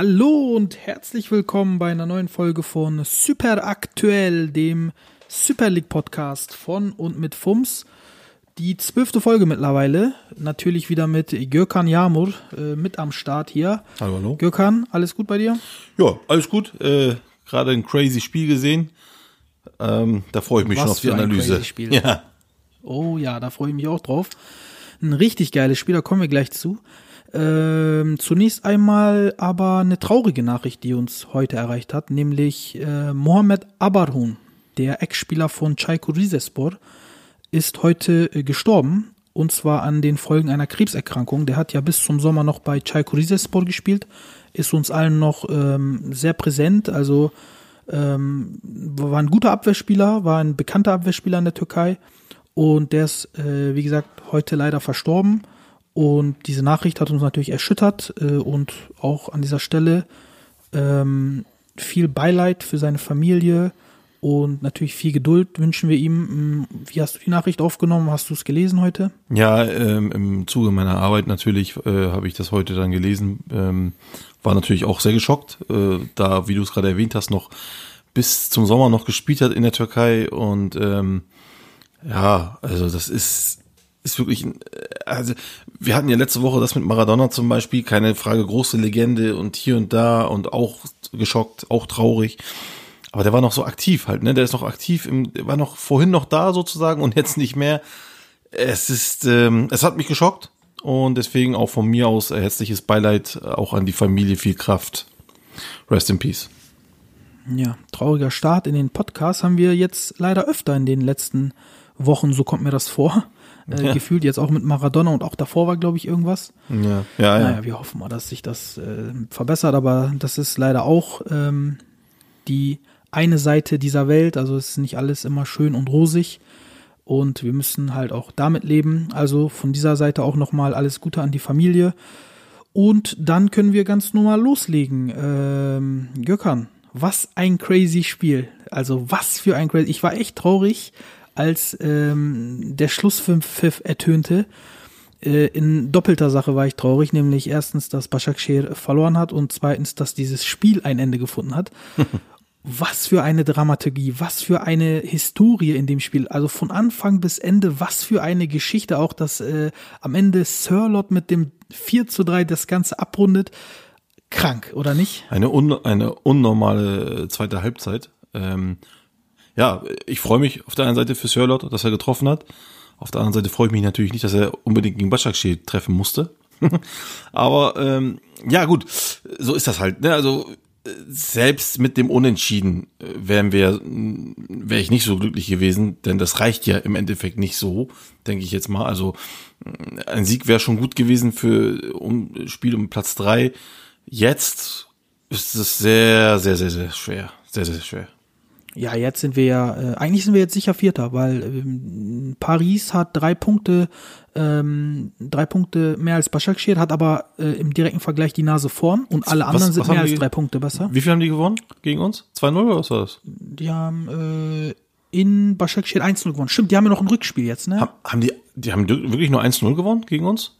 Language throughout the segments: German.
Hallo und herzlich willkommen bei einer neuen Folge von Super Aktuell, dem Super League Podcast von und mit FUMS. Die zwölfte Folge mittlerweile. Natürlich wieder mit Gökhan Yamur äh, mit am Start hier. Hallo, hallo. Gökhan, alles gut bei dir? Ja, alles gut. Äh, Gerade ein crazy Spiel gesehen. Ähm, da freue ich mich Was schon auf die für ein Analyse. crazy Spiel. Ja. Oh ja, da freue ich mich auch drauf. Ein richtig geiles Spiel, da kommen wir gleich zu. Ähm, zunächst einmal aber eine traurige Nachricht, die uns heute erreicht hat, nämlich äh, Mohamed Abarhun, der Ex-Spieler von Çaykur Rizespor, ist heute äh, gestorben und zwar an den Folgen einer Krebserkrankung. Der hat ja bis zum Sommer noch bei Çaykur Rizespor gespielt, ist uns allen noch ähm, sehr präsent, also ähm, war ein guter Abwehrspieler, war ein bekannter Abwehrspieler in der Türkei und der ist, äh, wie gesagt, heute leider verstorben. Und diese Nachricht hat uns natürlich erschüttert äh, und auch an dieser Stelle ähm, viel Beileid für seine Familie und natürlich viel Geduld wünschen wir ihm. Mm, Wie hast du die Nachricht aufgenommen? Hast du es gelesen heute? Ja, ähm, im Zuge meiner Arbeit natürlich äh, habe ich das heute dann gelesen. Ähm, war natürlich auch sehr geschockt, äh, da, wie du es gerade erwähnt hast, noch bis zum Sommer noch gespielt hat in der Türkei. Und ähm, ja, also das ist, ist wirklich, ein- also wir hatten ja letzte Woche das mit Maradona zum Beispiel, keine Frage, große Legende und hier und da und auch geschockt, auch traurig. Aber der war noch so aktiv halt, ne? Der ist noch aktiv, im, war noch vorhin noch da sozusagen und jetzt nicht mehr. Es ist, ähm, es hat mich geschockt und deswegen auch von mir aus herzliches Beileid äh, auch an die Familie, viel Kraft. Rest in Peace. Ja, trauriger Start in den Podcast haben wir jetzt leider öfter in den letzten Wochen, so kommt mir das vor. Äh, Ja. Gefühlt jetzt auch mit Maradona und auch davor war, glaube ich, irgendwas. Ja, ja, ja. Naja, wir hoffen mal, dass sich das äh, verbessert, aber das ist leider auch ähm, die eine Seite dieser Welt. Also es ist nicht alles immer schön und rosig und wir müssen halt auch damit leben. Also von dieser Seite auch nochmal alles Gute an die Familie. Und dann können wir ganz normal loslegen. Ähm, Gökhan, was ein crazy Spiel. Also was für ein crazy. Ich war echt traurig, als ähm, der Schlusspfiff ertönte. Äh, in doppelter Sache war ich traurig, nämlich erstens, dass Başakşehir verloren hat und zweitens, dass dieses Spiel ein Ende gefunden hat. was für eine Dramaturgie, was für eine Historie in dem Spiel. Also von Anfang bis Ende, was für eine Geschichte. Auch, dass äh, am Ende Sirlot mit dem 4 zu 3 das Ganze abrundet. Krank, oder nicht? Eine, un, eine unnormale äh, zweite Halbzeit. Ähm, ja, ich freue mich auf der einen Seite für Sörlot, dass er getroffen hat. Auf der anderen Seite freue ich mich natürlich nicht, dass er unbedingt gegen Başakşehir treffen musste. Aber ähm, ja gut, so ist das halt. Ne? Also äh, selbst mit dem Unentschieden äh, wären wir, wäre ich nicht so glücklich gewesen, denn das reicht ja im Endeffekt nicht so, denke ich jetzt mal. Also äh, ein Sieg wäre schon gut gewesen für um Spiel um Platz drei. Jetzt ist es sehr, sehr, sehr, sehr schwer. Sehr, sehr schwer. Ja, jetzt sind wir ja, äh, eigentlich sind wir jetzt sicher Vierter, weil ähm, Paris hat drei Punkte, ähm, drei Punkte mehr als Başakşehir, hat aber äh, im direkten Vergleich die Nase vorn und alle Was- anderen was sind mehr als drei Punkte besser. Wie viel haben die gewonnen gegen uns? 2-0 oder was war das? Die haben äh, in Başakşehir 1-0 gewonnen. Stimmt, die haben ja noch ein Rückspiel jetzt, ne? Haben, haben die, die haben wirklich nur 1-0 gewonnen gegen uns?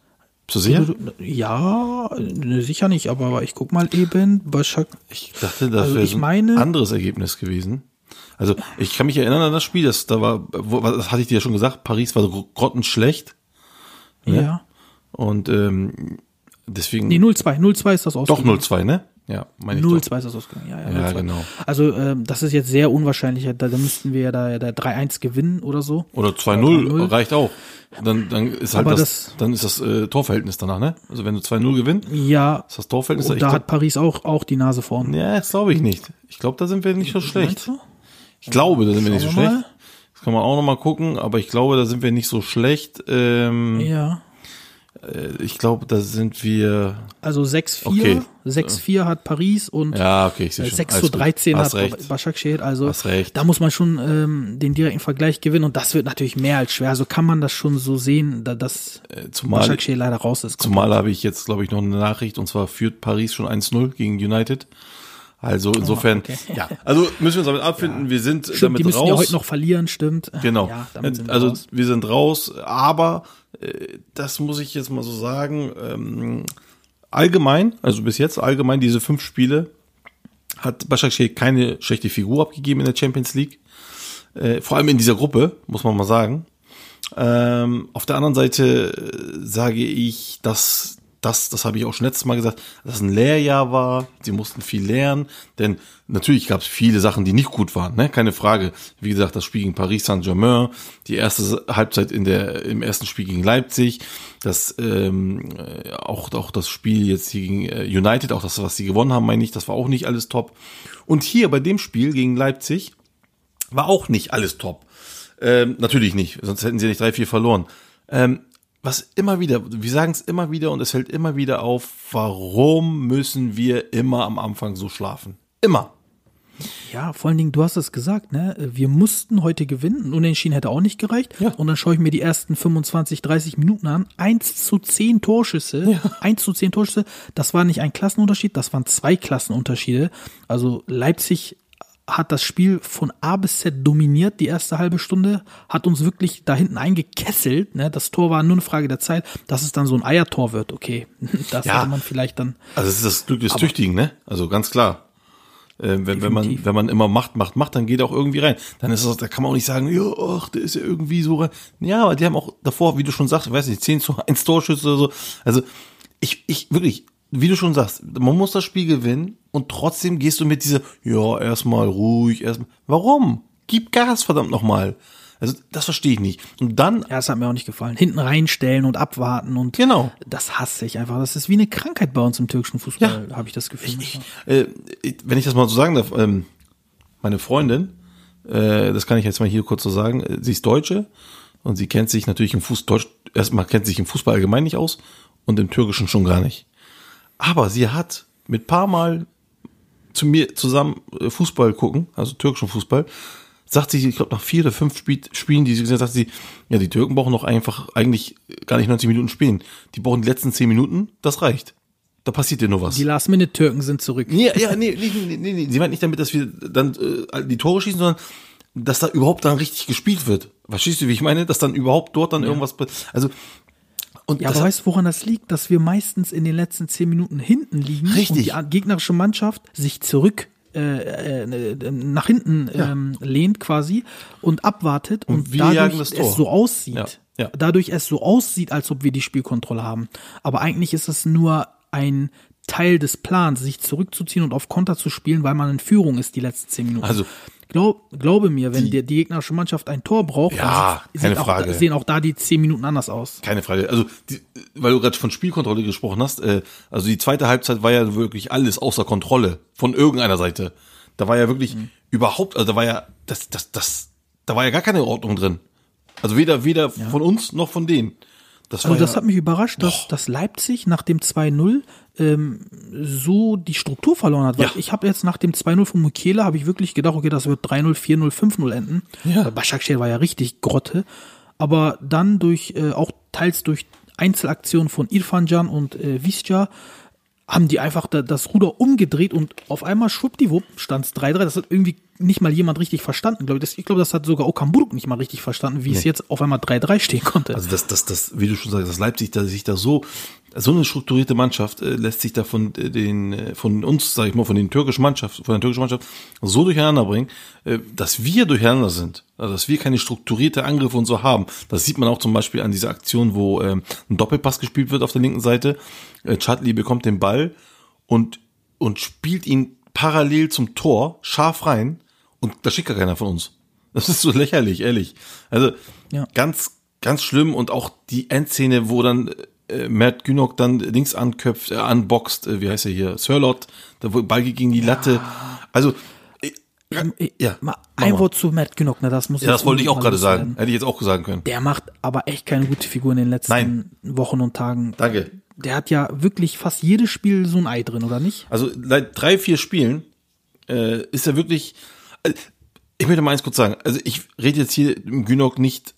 Du sicher? Ja, äh, sicher nicht, aber ich guck mal eben. Başak Ich dachte, das Also wäre ein meine- anderes Ergebnis gewesen. Also ich kann mich erinnern an das Spiel, das da war, wo, das hatte ich dir ja schon gesagt, Paris war so grottenschlecht ne? ja. und ähm, deswegen Nee, 0-2. 0-2 ist das doch ausgegangen. 0-2, ne? Ja, meine ich 0-2 doch. ist das ausgegangen. Ja, ja, Ja, 0-2. genau. Also ähm, das ist jetzt sehr unwahrscheinlich. Da, da müssten wir ja da, da 3-1 gewinnen oder so. Oder 2-0 3-0. reicht auch. Dann, dann ist halt das, das- dann ist das äh, Torverhältnis danach, ne? Also wenn du 2-0 gewinnst, Ja, ist das Torverhältnis und da hat Paris auch, auch die Nase vorn. Ja, das glaube ich nicht. Ich glaube, da sind wir nicht so schlecht. Meinst du? Ich glaube, da sind wir nicht so schlecht. Das kann man auch noch mal gucken, aber ich glaube, da sind wir nicht so schlecht. Ähm, Ja. Äh, ich glaube, da sind wir. Also 6-4. Okay. 6-4 hat Paris und Ja, okay, ich sehe äh, schon. 6 Alles zu gut. 13 Hast hat recht. Başakşehir. Also da muss man schon ähm, den direkten Vergleich gewinnen und das wird natürlich mehr als schwer. Also kann man das schon so sehen, da, dass Äh, zumal- Başakşehir leider raus ist. Zumal habe ich jetzt, glaube ich, noch eine Nachricht und zwar führt Paris schon 1-0 gegen United. Also insofern, okay. ja, also müssen wir uns damit abfinden. Wir sind Stimmt, damit die müssen raus. ja heute noch verlieren, stimmt. Genau. Ja, also raus. wir sind raus, aber äh, das muss ich jetzt mal so sagen. Ähm, allgemein, also bis jetzt allgemein diese fünf Spiele hat Başakşehir keine schlechte Figur abgegeben in der Champions League. Äh, vor allem in dieser Gruppe, muss man mal sagen. Ähm, auf der anderen Seite äh, sage ich, dass das, das habe ich auch schon letztes Mal gesagt, dass es ein Lehrjahr war. Sie mussten viel lernen, denn natürlich gab es viele Sachen, die nicht gut waren, ne? keine Frage. Wie gesagt, das Spiel gegen Paris Saint-Germain, die erste Halbzeit in der im ersten Spiel gegen Leipzig, das ähm, äh, auch auch das Spiel jetzt gegen äh, United, auch das, was sie gewonnen haben, meine ich, das war auch nicht alles top. Und hier bei dem Spiel gegen Leipzig war auch nicht alles top. Ähm, natürlich nicht, sonst hätten sie nicht drei, vier verloren. Ähm, was immer wieder, wir sagen es immer wieder und es fällt immer wieder auf, warum müssen wir immer am Anfang so schlafen? Immer. Ja, vor allen Dingen, du hast es gesagt, ne? Wir mussten heute gewinnen. Unentschieden hätte auch nicht gereicht. Ja. Und dann schaue ich mir die ersten 25, 30 Minuten an. 1 zu 10 Torschüsse. 1 zu 10 Torschüsse. Das war nicht ein Klassenunterschied, das waren zwei Klassenunterschiede. Also Leipzig hat das Spiel von A bis Z dominiert, die erste halbe Stunde, hat uns wirklich da hinten eingekesselt. Ne? Das Tor war nur eine Frage der Zeit, dass es dann so ein Eiertor wird. Okay, das Ja. hätte man vielleicht dann Also es ist das Glück des Tüchtigen, ne? Also ganz klar. Äh, wenn, wenn man wenn man immer macht, macht, macht, dann geht er auch irgendwie rein. Dann ist das, da kann man auch nicht sagen, ja, ach, der ist ja irgendwie so rein. Ja, aber die haben auch davor, wie du schon sagst, ich weiß nicht, 10 zu 1 Torschüsse oder so. Also ich, ich wirklich, wie du schon sagst, man muss das Spiel gewinnen und trotzdem gehst du mit dieser, ja, erstmal ruhig, erstmal. Warum? Gib Gas, verdammt nochmal. Also das verstehe ich nicht. Und dann Ja, das hat mir auch nicht gefallen. Hinten reinstellen und abwarten und Genau. das hasse ich einfach. Das ist wie eine Krankheit bei uns im türkischen Fußball, habe ich das Gefühl. äh, wenn ich das mal so sagen darf, ähm, meine Freundin, äh, das kann ich jetzt mal hier kurz so sagen, äh, sie ist Deutsche und sie kennt sich natürlich im Fußball, Deutsch, erstmal kennt sich im Fußball allgemein nicht aus und im Türkischen schon gar nicht. Aber sie hat mit paar Mal zu mir zusammen äh, Fußball gucken, also türkischen Fußball, sagt sie, ich glaube nach vier oder fünf Spiel, Spielen, die sie gesehen hat, sagt sie, ja, die Türken brauchen doch einfach eigentlich gar nicht 90 Minuten spielen. Die brauchen die letzten 10 Minuten, das reicht. Da passiert dir nur was. Die Last-Minute-Türken sind zurück. Nee, ja, nee, nee, nee, nee, nee. Sie meint nicht damit, dass wir dann äh, die Tore schießen, sondern dass da überhaupt dann richtig gespielt wird. Verstehst du, wie ich meine? Dass dann überhaupt dort dann irgendwas. Also und Ja, aber weißt du, woran das liegt? Dass wir meistens in den letzten zehn Minuten hinten liegen Richtig. und die gegnerische Mannschaft sich zurück äh, äh, nach hinten ähm, lehnt quasi und abwartet und, Und dadurch es so aussieht. Ja, ja. Dadurch es so aussieht, als ob wir die Spielkontrolle haben. Aber eigentlich ist es nur ein Teil des Plans, sich zurückzuziehen und auf Konter zu spielen, weil man in Führung ist die letzten zehn Minuten. Also- Glaub, glaube mir, wenn die, die gegnerische Mannschaft ein Tor braucht, Ja, dann keine auch, Frage. sehen auch da die zehn Minuten anders aus. keine Frage. Also, die, weil du gerade von Spielkontrolle gesprochen hast, äh, also die zweite Halbzeit war ja wirklich alles außer Kontrolle von irgendeiner Seite. Da war ja wirklich Mhm. überhaupt, also da war ja, das, das, das, da war ja gar keine Ordnung drin. Also weder, weder von uns noch von denen. Das Also das ja, hat mich überrascht, dass, dass Leipzig nach dem 2-0 ähm, so die Struktur verloren hat. Weil Ja. ich habe jetzt nach dem 2-0 von Mukela habe ich wirklich gedacht, okay, das wird 3-0, 4-0, 5-0 enden. Ja. Başakşehir war ja richtig Grotte. Aber dann durch, äh, auch teils durch Einzelaktionen von Irfan Can und äh, Visca, haben die einfach da, das Ruder umgedreht und auf einmal schwuppdiwupp stand es 3-3. Das hat irgendwie nicht mal jemand richtig verstanden, glaube ich. Das, ich glaube, das hat sogar Okamburg nicht mal richtig verstanden, wie es jetzt auf einmal 3-3 stehen konnte. Also das, das, das, wie du schon sagst, das Leipzig, da sich da so, so eine strukturierte Mannschaft äh, lässt sich da von äh, den, äh, von uns, sag ich mal, von den türkischen Mannschaft, von der türkischen Mannschaft so durcheinander bringen, äh, dass wir durcheinander sind, also dass wir keine strukturierte Angriffe und so haben. Das sieht man auch zum Beispiel an dieser Aktion, wo ähm, ein Doppelpass gespielt wird auf der linken Seite. Äh, Chadli bekommt den Ball und und spielt ihn parallel zum Tor scharf rein und da schickt gar keiner von uns. Das ist so lächerlich, ehrlich. Also Ja. ganz, ganz schlimm und auch die Endszene, wo dann äh, Matt Günok dann links anköpft, äh, anboxt, äh, wie heißt er hier, Sirlot, da wo Ball gegen die Latte. Also äh, Ja, Mal mach ein mal. Wort zu Matt Günnock, ne, das muss Ja, das wollte ich auch gerade sagen. sagen. Hätte ich jetzt auch sagen können. Der macht aber echt keine gute Figur in den letzten Nein. Wochen und Tagen. Danke. Der hat ja wirklich fast jedes Spiel so ein Ei drin, oder nicht? Also seit drei, vier Spielen äh, ist er wirklich. Äh, Ich möchte mal eins kurz sagen. Also ich rede jetzt hier im Günok nicht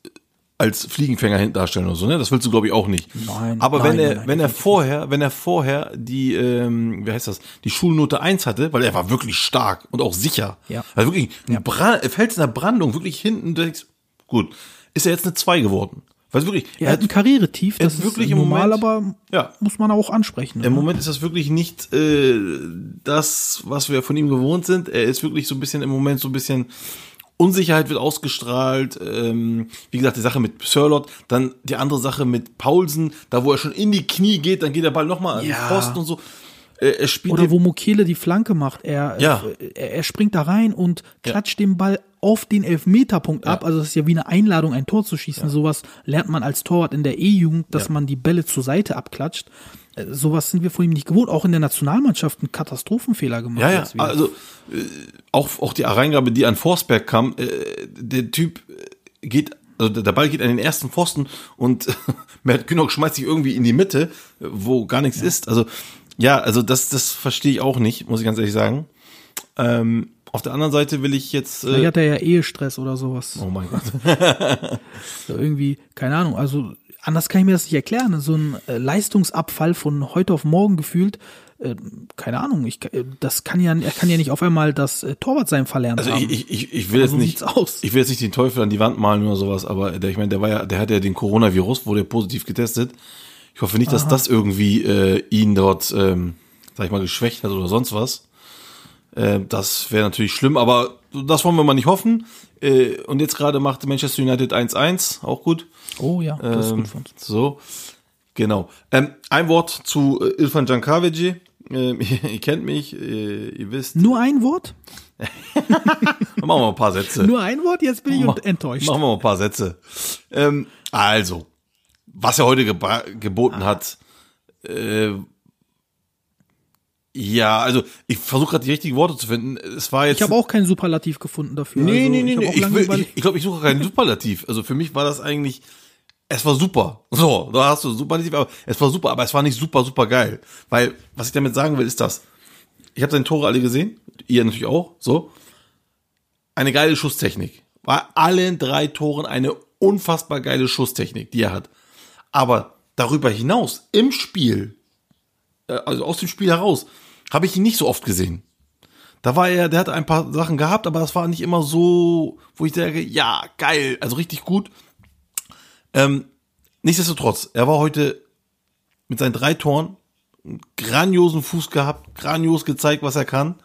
als Fliegenfänger hinten darstellen oder so, ne? Das willst du glaube ich auch nicht. Nein, Aber wenn nein, er, nein, wenn er vorher, wenn er vorher die, ähm, wie heißt das, die Schulnote 1 hatte, weil er war wirklich stark und auch sicher. Ja. Also wirklich ein Brand, er fällt in der Brandung wirklich hinten, du denkst, gut, ist er jetzt eine 2 geworden. Weil wirklich, Er hat ein Karrieretief, er das ist wirklich im normal, Moment- aber Ja. muss man auch ansprechen. Im ne? Moment ist das wirklich nicht äh, das, was wir von ihm gewohnt sind. Er ist wirklich so ein bisschen im Moment so ein bisschen Unsicherheit wird ausgestrahlt. Ähm, wie gesagt, die Sache mit Sirlot, dann die andere Sache mit Paulsen, da wo er schon in die Knie geht, dann geht der Ball nochmal an Ja. den Pfosten und so. Äh, er spielt Oder wo Mokele die Flanke macht. Er, Ja. er, er springt da rein und klatscht den Ball auf den Elfmeterpunkt ab. Also das ist ja wie eine Einladung, ein Tor zu schießen. Sowas lernt man als Torwart in der E-Jugend, dass Ja. man die Bälle zur Seite abklatscht. Äh, Sowas sind wir von ihm nicht gewohnt. Auch in der Nationalmannschaft einen Katastrophenfehler gemacht. Ja, ja, also äh, auch, auch die Reingabe, die an Forsberg kam, äh, der Typ äh, geht, also der- Ball geht an den ersten Pfosten und Mert Günok schmeißt sich irgendwie in die Mitte, äh, wo gar nichts ist. Also ja, also das, das verstehe ich auch nicht, muss ich ganz ehrlich sagen. Ähm, auf der anderen Seite will ich jetzt. Vielleicht Äh, hat er ja Ehestress oder sowas. oh mein Gott. So irgendwie, keine Ahnung, also anders kann ich mir das nicht erklären. So ein äh, Leistungsabfall von heute auf morgen gefühlt, äh, keine Ahnung, ich, äh, das kann ja, er kann ja nicht auf einmal das äh, Torwartsein verlernt Also haben. ich, ich, ich, will jetzt so nicht, aus. ich will jetzt nicht den Teufel an die Wand malen oder sowas, aber der, ich meine, der war ja, der hat ja den Coronavirus, wurde positiv getestet. Ich hoffe nicht, dass das irgendwie äh, ihn dort, ähm, sag ich mal, geschwächt hat oder sonst was. Äh, das wäre natürlich schlimm, aber das wollen wir mal nicht hoffen. Äh, und jetzt gerade macht Manchester United 1-1, auch gut. oh ja, das ist Ähm, gut von uns. So, genau. Ähm, ein Wort zu äh, Ilfan Jankavici. Ähm, ihr, ihr kennt mich, äh, ihr wisst. Nur ein Wort? Machen wir mal ein paar Sätze. Nur ein Wort? Jetzt bin ich Ma- enttäuscht. Machen wir mal ein paar Sätze. Ähm, also, was er heute geboten hat, äh, ja, also ich versuche gerade die richtigen Worte zu finden. Es war jetzt. Ich habe auch kein Superlativ gefunden dafür. Nee, also, nee, nee, ich nee. Ich, will, ich, ich glaube, ich suche keinen Superlativ. Also für mich war das eigentlich, es war super. So, da hast du Superlativ, aber es war super, aber es war nicht super, super geil. Weil, was ich damit sagen will, ist das. Ich habe seine Tore alle gesehen, ihr natürlich auch, so. Eine geile Schusstechnik. Bei allen drei Toren eine unfassbar geile Schusstechnik, die er hat. Aber darüber hinaus, im Spiel, also aus dem Spiel heraus, habe ich ihn nicht so oft gesehen. Da war er, der hat ein paar Sachen gehabt, aber das war nicht immer so, wo ich sage, ja, geil, also richtig gut. Ähm, nichtsdestotrotz, er war heute mit seinen drei Toren grandiosen Fuß gehabt, grandios gezeigt, was er kann.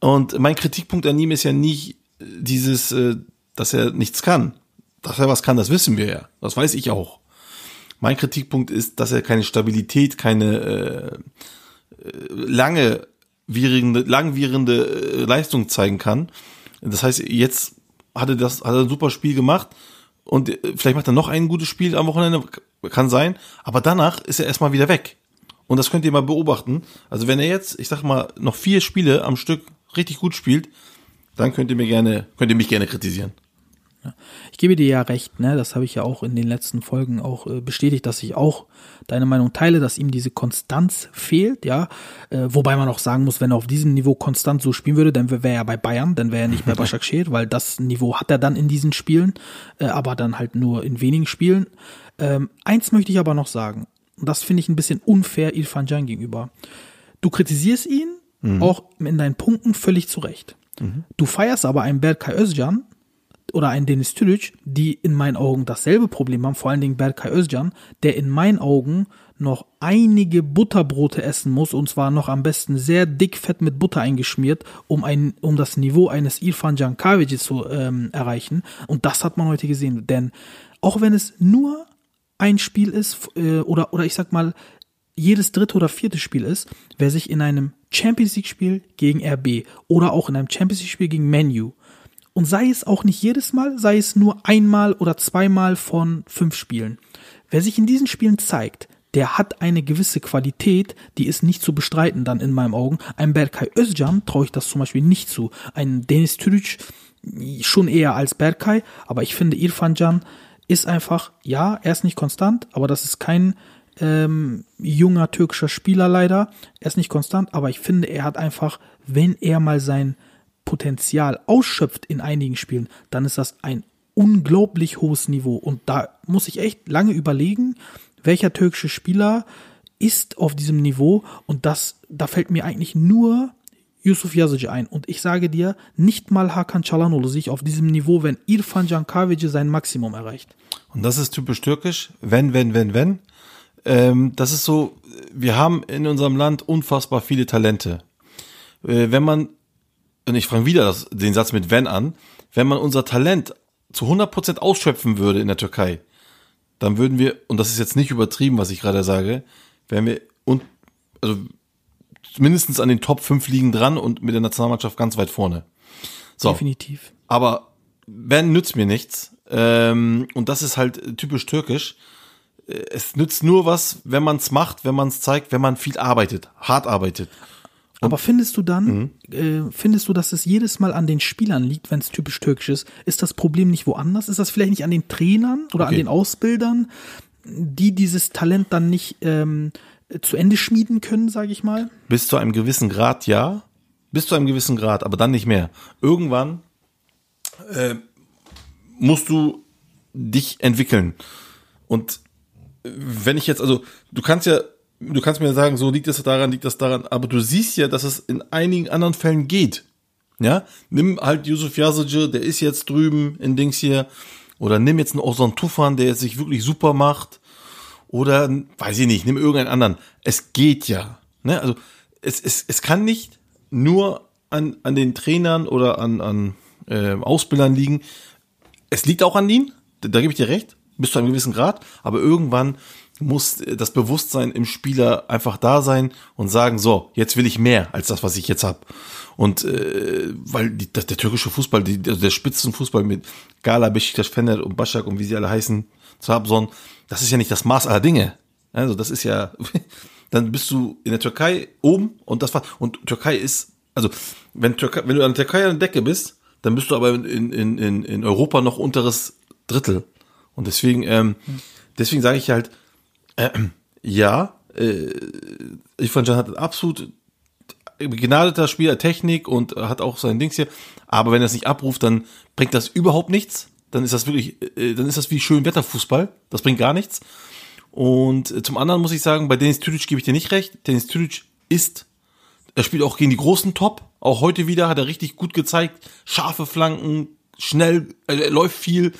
Und mein Kritikpunkt an ihm ist ja nicht äh, dieses, äh, dass er nichts kann. Dass er was kann, das wissen wir ja. Das weiß ich auch. Mein Kritikpunkt ist, dass er keine Stabilität, keine äh, äh, lange währende, langwierende äh, Leistung zeigen kann. Das heißt, jetzt hat er das, hat er ein super Spiel gemacht und äh, vielleicht macht er noch ein gutes Spiel am Wochenende, kann sein, aber danach ist er erstmal wieder weg. Und das könnt ihr mal beobachten. Also wenn er jetzt, ich sag mal, noch vier Spiele am Stück richtig gut spielt, dann könnt ihr mir gerne, könnt ihr mich gerne kritisieren. Ich gebe dir ja recht, ne? Das habe ich ja auch in den letzten Folgen auch äh, bestätigt, dass ich auch deine Meinung teile, dass ihm diese Konstanz fehlt, ja. Äh, wobei man auch sagen muss, wenn er auf diesem Niveau konstant so spielen würde, dann wäre er bei Bayern, dann wäre er nicht bei Başakşehir, weil das Niveau hat er dann in diesen Spielen, äh, aber dann halt nur in wenigen Spielen. Ähm, eins möchte ich aber noch sagen, und das finde ich ein bisschen unfair Irfan Can gegenüber. Du kritisierst ihn auch in deinen Punkten völlig zu Recht. Du feierst aber einen Berkay Özcan, oder ein Dennis Tülic, die in meinen Augen dasselbe Problem haben, vor allen Dingen Berkay Özcan, der in meinen Augen noch einige Butterbrote essen muss und zwar noch am besten sehr dick fett mit Butter eingeschmiert, um ein, um das Niveau eines Irfan Jankavici zu ähm, erreichen. Und das hat man heute gesehen, denn auch wenn es nur ein Spiel ist äh, oder oder ich sag mal jedes dritte oder vierte Spiel ist, wer sich in einem Champions League Spiel gegen RB oder auch in einem Champions League Spiel gegen Menu und sei es auch nicht jedes Mal, sei es nur einmal oder zweimal von fünf Spielen. Wer sich in diesen Spielen zeigt, der hat eine gewisse Qualität, die ist nicht zu bestreiten dann in meinen Augen. Ein Berkay Özcan traue ich das zum Beispiel nicht zu. Ein Denis Türüc schon eher als Berkay, aber ich finde Irfan Can ist einfach, ja, er ist nicht konstant, aber das ist kein ähm, junger türkischer Spieler leider. Er ist nicht konstant, aber ich finde, er hat einfach, wenn er mal sein Potenzial ausschöpft in einigen Spielen, dann ist das ein unglaublich hohes Niveau. Und da muss ich echt lange überlegen, welcher türkische Spieler ist auf diesem Niveau. Und das, da fällt mir eigentlich nur Yusuf Yazici ein. Und ich sage dir, nicht mal Hakan Çalhanoğlu sich auf diesem Niveau, wenn Irfan Cankavici sein Maximum erreicht. Und das ist typisch türkisch. Wenn, wenn, wenn, wenn. Ähm, das ist so, wir haben in unserem Land unfassbar viele Talente. Äh, wenn man, und ich fange wieder das, den Satz mit wenn an, wenn man unser Talent zu 100% ausschöpfen würde in der Türkei, dann würden wir, und das ist jetzt nicht übertrieben, was ich gerade sage, wären wir und, also mindestens an den Top 5 liegen dran und mit der Nationalmannschaft ganz weit vorne. So. Definitiv. Aber wenn nützt mir nichts. Ähm, und das ist halt typisch türkisch. Äh, Es nützt nur was, wenn man es macht, wenn man es zeigt, wenn man viel arbeitet, hart arbeitet. Aber findest du dann, äh, findest du, dass es jedes Mal an den Spielern liegt, wenn es typisch türkisch ist? Ist das Problem nicht woanders? Ist das vielleicht nicht an den Trainern oder an Okay. den Ausbildern, die dieses Talent dann nicht ähm, zu Ende schmieden können, sage ich mal? Bis zu einem gewissen Grad, ja. Bis zu einem gewissen Grad, aber dann nicht mehr. Irgendwann äh, musst du dich entwickeln. Und äh, wenn ich jetzt, also du kannst ja, du kannst mir sagen, so liegt das daran, liegt das daran, aber du siehst ja, dass es in einigen anderen Fällen geht. Ja, nimm halt Yusuf Yazici, der ist jetzt drüben in Dings hier, oder nimm jetzt einen Ozan Tufan, der jetzt sich wirklich super macht, oder weiß ich nicht, nimm irgendeinen anderen. Es geht ja. Ne? Also es, es, es kann nicht nur an, an den Trainern oder an, an äh, Ausbildern liegen. Es liegt auch an ihnen, da, da gebe ich dir recht, bis zu einem gewissen Grad, aber irgendwann muss das Bewusstsein im Spieler einfach da sein und sagen, so, jetzt will ich mehr als das, was ich jetzt hab. Und äh, weil die, das, der türkische Fußball, die, also der Spitzenfußball mit Gala, Beşiktaş, Fener und Başak und wie sie alle heißen, Trabzon, das ist ja nicht das Maß aller Dinge. Also das ist ja, dann bist du in der Türkei oben und das war, und Türkei ist, also wenn, Türkei, wenn du an der Türkei an der Decke bist, dann bist du aber in, in, in, in Europa noch unteres Drittel. Und deswegen, ähm, deswegen sage ich halt, äh, ja, äh, Irfan Can hat absolut begnadeter Spieler, Technik und hat auch sein Dings hier. Aber wenn er es nicht abruft, dann bringt das überhaupt nichts. Dann ist das wirklich, äh, dann ist das wie Schönwetterfußball. Das bringt gar nichts. Und äh, zum anderen muss ich sagen, bei Dennis Türic gebe ich dir nicht recht. Dennis Türic ist, er spielt auch gegen die großen Top. Auch heute wieder hat er richtig gut gezeigt. Scharfe Flanken, schnell, äh, er läuft viel.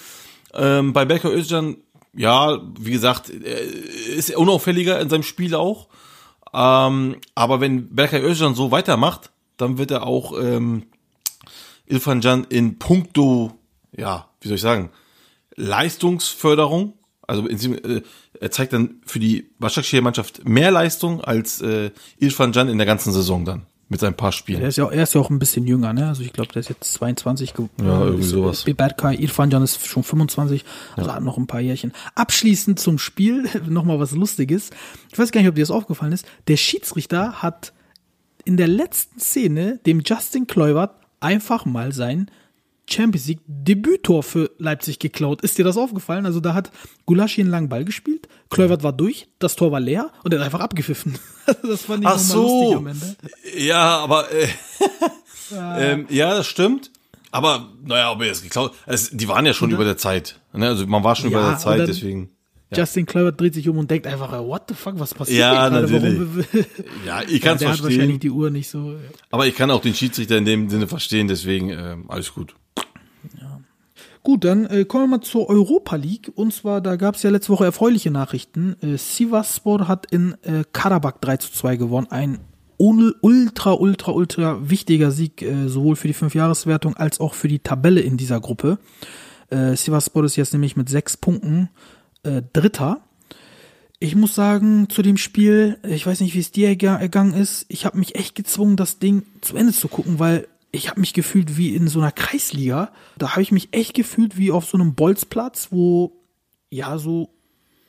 Ähm, bei Berker Özcan, ja, wie gesagt, er ist unauffälliger in seinem Spiel auch. Ähm, aber wenn Berkay Özcan so weitermacht, dann wird er auch ähm, Ilfan Can in puncto, ja, wie soll ich sagen, Leistungsförderung, also äh, er zeigt dann für die Başakşehir-Mannschaft mehr Leistung als äh, Ilfan Can in der ganzen Saison dann mit seinen paar Spielen. Er ist ja, auch- er ist ja auch ein bisschen jünger, ne? Also ich glaube, der ist jetzt 22 geworden. Ja, irgendwie sowas. Berkay Irfan Can ist schon 25, also hat noch ein paar Jährchen. Abschließend zum Spiel, nochmal was Lustiges. Ich weiß gar nicht, ob dir das aufgefallen ist. Der Schiedsrichter hat in der letzten Szene dem Justin Kluivert einfach mal sein Champions League Debüttor für Leipzig geklaut. Ist dir das aufgefallen? Also da hat Gulaschi einen langen Ball gespielt, Kluivert war durch, das Tor war leer und er hat einfach abgepfiffen. das fand ich Ach nochmal lustig so. am Ende. Ja, aber äh, ähm, ja, das stimmt. Aber naja, ob er jetzt geklaut, es, die waren ja schon über der Zeit. Ne? Also man war schon Ja, über der Zeit, deswegen. Justin Kluivert dreht sich um und denkt einfach, äh, what the fuck, was passiert Ja, hier gerade? Warum- Ja, ich Ja, kann es der hat wahrscheinlich verstehen. die Uhr nicht so. Aber ich kann auch den Schiedsrichter in dem Sinne verstehen, deswegen ähm, alles gut. Gut, dann äh, kommen wir mal zur Europa League. Und zwar, da gab es ja letzte Woche erfreuliche Nachrichten. Äh, Sivasspor hat in äh, Karabakh 3 zu 2 gewonnen. Ein ultra, ultra, ultra wichtiger Sieg, äh, sowohl für die Fünfjahreswertung als auch für die Tabelle in dieser Gruppe. Äh, Sivasspor ist jetzt nämlich mit sechs Punkten äh, Dritter. Ich muss sagen, zu dem Spiel, ich weiß nicht, wie es dir erga- ergangen ist, ich habe mich echt gezwungen, das Ding zu Ende zu gucken, weil ich habe mich gefühlt wie in so einer Kreisliga. Da habe ich mich echt gefühlt wie auf so einem Bolzplatz, wo ja so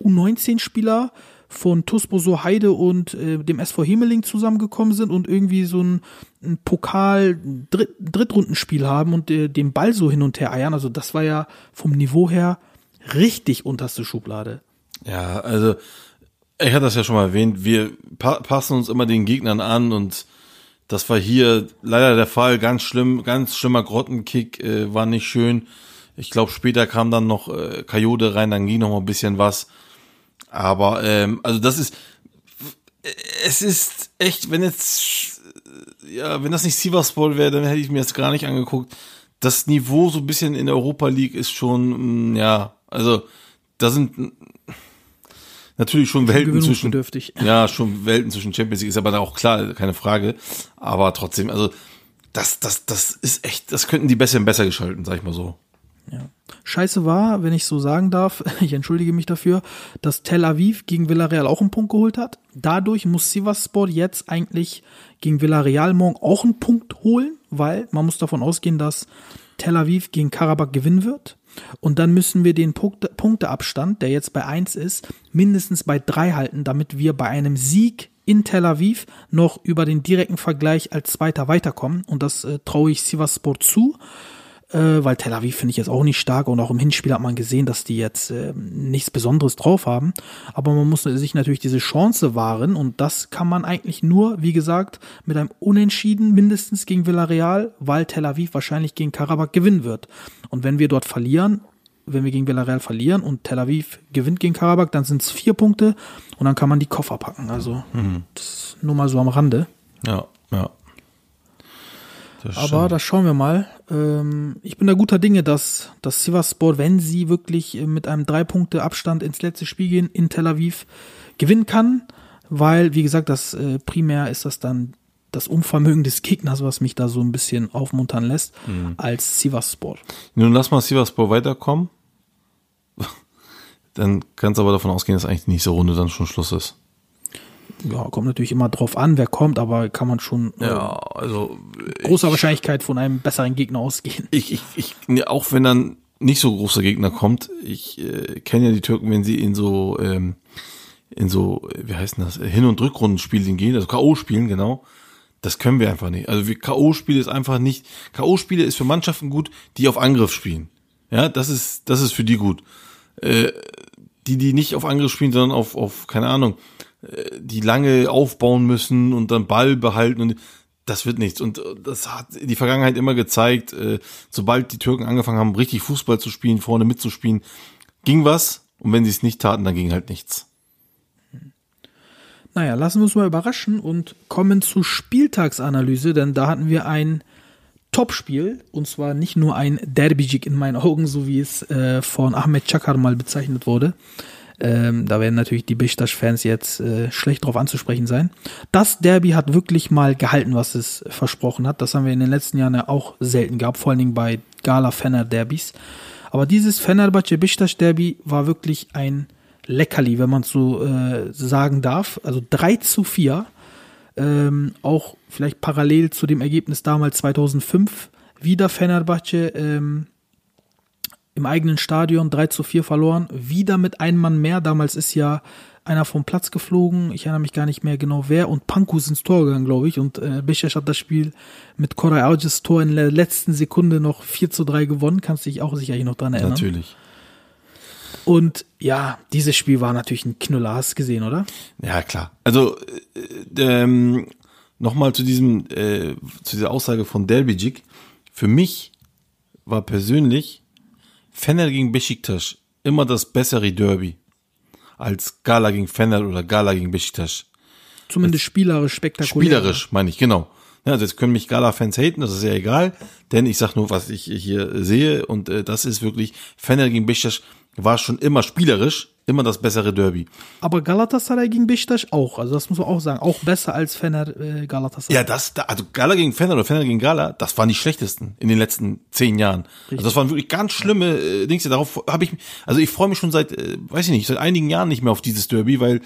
U19-Spieler von Tusboso Heide und äh, dem SV Himmeling zusammengekommen sind und irgendwie so ein, ein Pokal Dritt, Drittrundenspiel haben und äh, den Ball so hin und her eiern. Also das war ja vom Niveau her richtig unterste Schublade. Ja, also ich hatte das ja schon mal erwähnt, wir pa passen uns immer den Gegnern an und das war hier leider der Fall, ganz schlimm, ganz schlimmer Grottenkick, äh, war nicht schön. Ich glaube, später kam dann noch äh, Kajode rein, dann ging noch mal ein bisschen was. Aber ähm, also das ist, es ist echt, wenn jetzt, ja, wenn das nicht Sivasspor wäre, dann hätte ich mir das gar nicht angeguckt. Das Niveau so ein bisschen in der Europa League ist schon, mm, ja, also da sind natürlich schon Welten zwischen, ja, schon Welten zwischen Champions League ist aber da auch klar, keine Frage. Aber trotzdem, also das, das, das ist echt, das könnten die besser und besser geschalten, sag ich mal so. Ja. Scheiße war, wenn ich so sagen darf, ich entschuldige mich dafür, dass Tel Aviv gegen Villarreal auch einen Punkt geholt hat. Dadurch muss Sivasspor jetzt eigentlich gegen Villarreal morgen auch einen Punkt holen, weil man muss davon ausgehen, dass Tel Aviv gegen Karabakh gewinnen wird. Und dann müssen wir den Punkte, Punkteabstand, der jetzt bei eins ist, mindestens bei drei halten, damit wir bei einem Sieg in Tel Aviv noch über den direkten Vergleich als Zweiter weiterkommen. Und das äh, traue ich Sivasspor zu äh, weil Tel Aviv finde ich jetzt auch nicht stark und auch im Hinspiel hat man gesehen, dass die jetzt äh, nichts Besonderes drauf haben. Aber man muss sich natürlich diese Chance wahren und das kann man eigentlich nur, wie gesagt, mit einem Unentschieden mindestens gegen Villarreal, weil Tel Aviv wahrscheinlich gegen Karabakh gewinnen wird. Und wenn wir dort verlieren, wenn wir gegen Villarreal verlieren und Tel Aviv gewinnt gegen Karabakh, dann sind es vier Punkte und dann kann man die Koffer packen. Also mhm. das nur mal so am Rande. Ja, ja. Das Aber da schauen wir mal. Ähm, ich bin da guter Dinge, dass, dass Sivasspor, wenn sie wirklich äh, mit einem drei Punkte Abstand ins letzte Spiel gehen in Tel Aviv, gewinnen kann. Weil, wie gesagt, das äh, primär ist das dann das Unvermögen des Gegners, was mich da so ein bisschen aufmuntern lässt, mhm. als Sivasspor. Nun lass mal Sivasspor weiterkommen. dann kannst du aber davon ausgehen, dass eigentlich die nächste Runde dann schon Schluss ist ja, kommt natürlich immer drauf an, wer kommt, aber kann man schon äh, ja, also großer ich, Wahrscheinlichkeit von einem besseren Gegner ausgehen. Ich, ich, ich, auch wenn dann nicht so großer Gegner kommt, ich äh, kenne ja die Türken, wenn sie in so ähm, in so, wie heißt das, Hin- und Rückrundenspielen gehen, also K.O. spielen, genau. Das können wir einfach nicht. Also K.O.-Spiele ist einfach nicht, K.O.-Spiele ist für Mannschaften gut, die auf Angriff spielen. Ja, das ist, das ist für die gut. Äh, die, die nicht auf Angriff spielen, sondern auf, auf, keine Ahnung, die lange aufbauen müssen und dann Ball behalten und das wird nichts. Und das hat die Vergangenheit immer gezeigt, äh, sobald die Türken angefangen haben, richtig Fußball zu spielen, vorne mitzuspielen, ging was. Und wenn sie es nicht taten, dann ging halt nichts. Naja, lassen wir uns mal überraschen und kommen zur Spieltagsanalyse, denn da hatten wir ein Topspiel und zwar nicht nur ein Derbijik in meinen Augen, so wie es äh, von Ahmed Chakar mal bezeichnet wurde, ähm, da werden natürlich die Besiktas-Fans jetzt äh, schlecht drauf anzusprechen sein. Das Derby hat wirklich mal gehalten, was es versprochen hat. Das haben wir in den letzten Jahren ja auch selten gehabt, vor allen Dingen bei Gala-Fenner-Derbys. Aber dieses Fenerbahce-Besiktas-Derby war wirklich ein Leckerli, wenn man so äh, sagen darf. Also 3 zu 4. Ähm, auch vielleicht parallel zu dem Ergebnis damals 2005. Wieder Fenerbahce ähm, im eigenen Stadion 3 zu 4 verloren. Wieder mit einem Mann mehr. Damals ist ja einer vom Platz geflogen. Ich erinnere mich gar nicht mehr genau wer. Und Panku ist ins Tor gegangen, glaube ich. Und äh, Beşiktaş hat das Spiel mit Koray Auges Tor in der letzten Sekunde noch 4 zu 3 gewonnen. Kannst dich auch sicherlich noch dran erinnern. Natürlich. Und ja, dieses Spiel war natürlich ein Knüller. Hast du gesehen, oder? Ja, klar. Also, äh, ähm, nochmal zu diesem, äh, zu dieser Aussage von Derbijik. Für mich war persönlich Fener gegen Besiktas immer das bessere Derby als Gala gegen Fener oder Gala gegen Besiktas. Zumindest spielerisch spektakulär. Spielerisch, meine ich, genau. Ja, also jetzt können mich Gala-Fans haten, das ist ja egal, denn ich sag nur, was ich hier sehe und äh, das ist wirklich, Fener gegen Besiktas war schon immer spielerisch, immer das bessere Derby. Aber Galatasaray gegen Besiktas auch, also das muss man auch sagen, auch besser als Fener äh, Galatasaray. Ja, das, also Gala gegen Fener oder Fener gegen Gala, das waren die schlechtesten in den letzten zehn Jahren. Richtig. Also das waren wirklich ganz schlimme äh, Dinge. Darauf habe ich, also ich freue mich schon seit, äh, weiß ich nicht, seit einigen Jahren nicht mehr auf dieses Derby, weil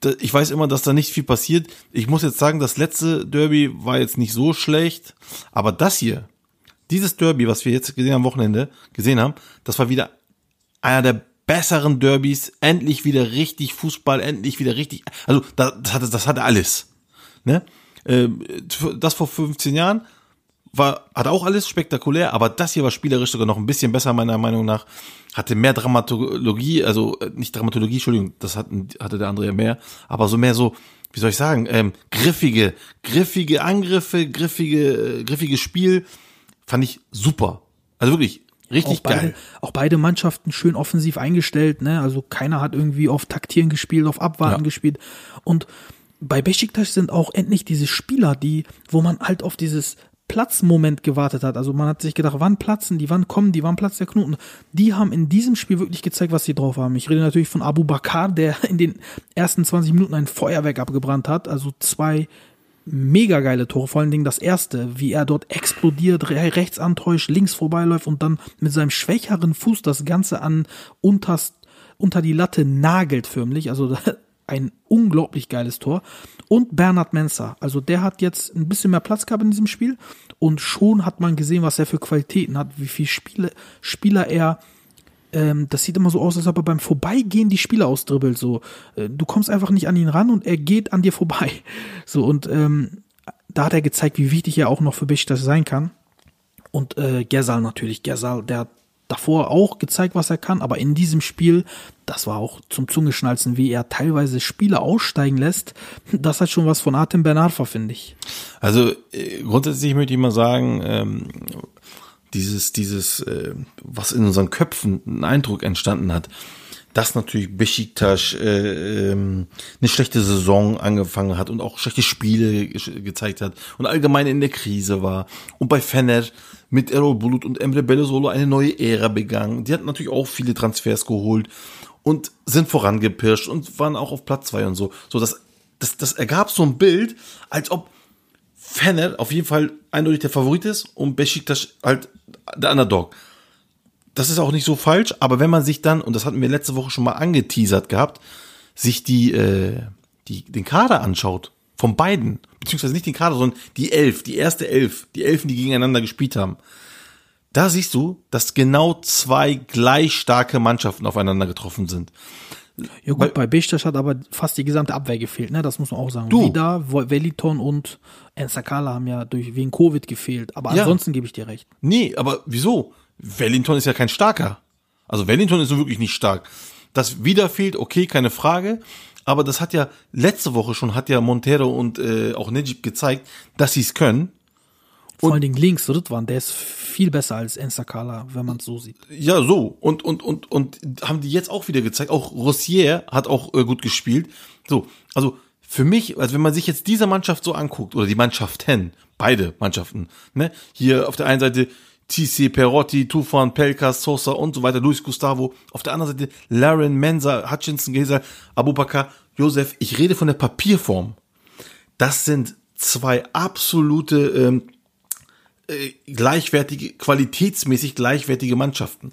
da, ich weiß immer, dass da nicht viel passiert. Ich muss jetzt sagen, das letzte Derby war jetzt nicht so schlecht, aber das hier, dieses Derby, was wir jetzt gesehen am Wochenende gesehen haben, das war wieder einer der besseren Derbys, endlich wieder richtig Fußball, endlich wieder richtig, also das, das hatte, das hatte alles. Ne? Ähm, Das vor 15 Jahren war, hat auch alles spektakulär, aber das hier war spielerisch sogar noch ein bisschen besser, meiner Meinung nach. Hatte mehr Dramatologie, also äh, nicht Dramatologie, Entschuldigung, das hat, hatte der andere ja mehr, aber so mehr so, wie soll ich sagen, ähm, griffige, griffige Angriffe, griffige, äh, griffiges Spiel, fand ich super. Also wirklich, richtig auch beide, geil. Auch beide Mannschaften schön offensiv eingestellt, ne? Also keiner hat irgendwie auf Taktieren gespielt, auf Abwarten Ja. gespielt. Und bei Besiktas sind auch endlich diese Spieler, die, wo man halt auf dieses Platzmoment gewartet hat. Also man hat sich gedacht, wann platzen die, wann kommen die, wann platzt der Knoten. Die haben in diesem Spiel wirklich gezeigt, was sie drauf haben. Ich rede natürlich von Abu Bakar, der in den ersten 20 Minuten ein Feuerwerk abgebrannt hat. Also zwei mega geile Tore, vor allen Dingen das erste, wie er dort explodiert, re- rechts antäuscht, links vorbeiläuft und dann mit seinem schwächeren Fuß das Ganze an unterst, unter die Latte nagelt förmlich, also ein unglaublich geiles Tor. Und Bernhard Mensah, also der hat jetzt ein bisschen mehr Platz gehabt in diesem Spiel. Und schon hat man gesehen, was er für Qualitäten hat, wie viel Spiele, Spieler er ähm, das sieht immer so aus, als ob er beim Vorbeigehen die Spieler ausdribbelt. So, äh, du kommst einfach nicht an ihn ran und er geht an dir vorbei. So und ähm, da hat er gezeigt, wie wichtig er auch noch für Besiktas sein kann. Und äh, Gersal natürlich, Gersal, der hat davor auch gezeigt, was er kann, aber in diesem Spiel, das war auch zum Zungeschnalzen, wie er teilweise Spieler aussteigen lässt. Das hat schon was von Artem Bernarfa, finde ich. Also äh, grundsätzlich möchte ich mal sagen, ähm, dieses, dieses, äh, was in unseren Köpfen einen Eindruck entstanden hat, dass natürlich Besiktas äh, ähm, eine schlechte Saison angefangen hat und auch schlechte Spiele ge gezeigt hat und allgemein in der Krise war. Und bei Fener mit Erol Bulut und Emre Belözoğlu eine neue Ära begangen. Die hatten natürlich auch viele Transfers geholt und sind vorangepirscht und waren auch auf Platz zwei und so. So, das, das, das ergab so ein Bild, als ob Fener auf jeden Fall eindeutig der Favorit ist und Besiktas halt der Underdog. Das ist auch nicht so falsch, aber wenn man sich dann, und das hatten wir letzte Woche schon mal angeteasert gehabt, sich die, äh, die, den Kader anschaut, von beiden, beziehungsweise nicht den Kader, sondern die Elf, die erste Elf, die Elfen, die gegeneinander gespielt haben, da siehst du, dass genau zwei gleich starke Mannschaften aufeinander getroffen sind. Ja gut, bei Besiktas hat aber fast die gesamte Abwehr gefehlt, ne? Das muss man auch sagen. Du. Vida, Wellington und Ensakala haben ja durch wegen Covid gefehlt. Aber Ja. ansonsten gebe ich dir recht. Nee, aber wieso? Wellington ist ja kein starker. Also Wellington ist nun wirklich nicht stark. Das wieder fehlt, okay, keine Frage. Aber das hat ja letzte Woche schon, hat ja Montero und äh, auch Nejib gezeigt, dass sie es können. Vor allen Dingen links, Ritwan, der ist viel besser als Ensakala, wenn man es so sieht. Ja, so. Und, und, und, und haben die jetzt auch wieder gezeigt. Auch Rossier hat auch äh, gut gespielt. So, also für mich, also wenn man sich jetzt diese Mannschaft so anguckt, oder die Mannschaften, beide Mannschaften, ne? Hier auf der einen Seite TC, Perotti, Tufan, Pelkas, Sosa und so weiter, Luis Gustavo. Auf der anderen Seite Laren, Mensa, Hutchinson, Geser, Abubakar, Josef. Ich rede von der Papierform. Das sind zwei absolute ähm, äh, gleichwertige, qualitätsmäßig gleichwertige Mannschaften.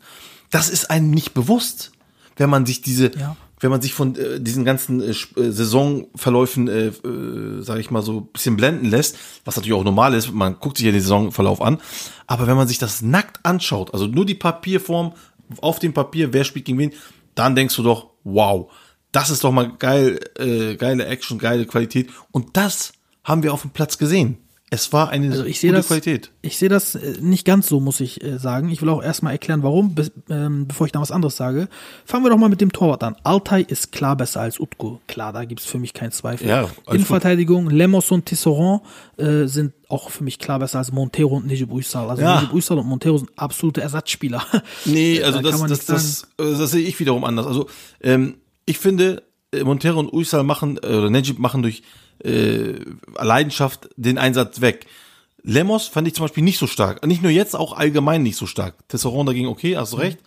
Das ist einem nicht bewusst, wenn man sich diese, Ja. wenn man sich von äh, diesen ganzen äh, äh, Saisonverläufen, äh, äh, sage ich mal so, ein bisschen blenden lässt, was natürlich auch normal ist, man guckt sich ja den Saisonverlauf an, aber wenn man sich das nackt anschaut, also nur die Papierform auf dem Papier, wer spielt gegen wen, dann denkst du doch, wow, das ist doch mal geil, äh, geile Action, geile Qualität und das haben wir auf dem Platz gesehen. Es war eine Also ich gute das, Qualität. ich sehe das äh, nicht ganz so, muss ich äh, sagen. Ich will auch erstmal erklären, warum, bis, ähm, bevor ich da was anderes sage. Fangen wir doch mal mit dem Torwart an. Altay ist klar besser als Utko. Klar, da gibt's für mich keinen Zweifel. Ja. Innenverteidigung, Lemos und Tisserand äh, sind auch für mich klar besser als Montero und Nejib Uysal. Also Ja. Nejib Uysal und Montero sind absolute Ersatzspieler. Nee, Äh, also da das, das, das, das sehe ich wiederum anders. Also ähm, ich finde, Montero und Uysal machen, oder Nejib machen durch äh, Leidenschaft den Einsatz weg. Lemos fand ich zum Beispiel nicht so stark. Nicht nur jetzt, auch allgemein nicht so stark. Tesseron dagegen okay, hast du recht.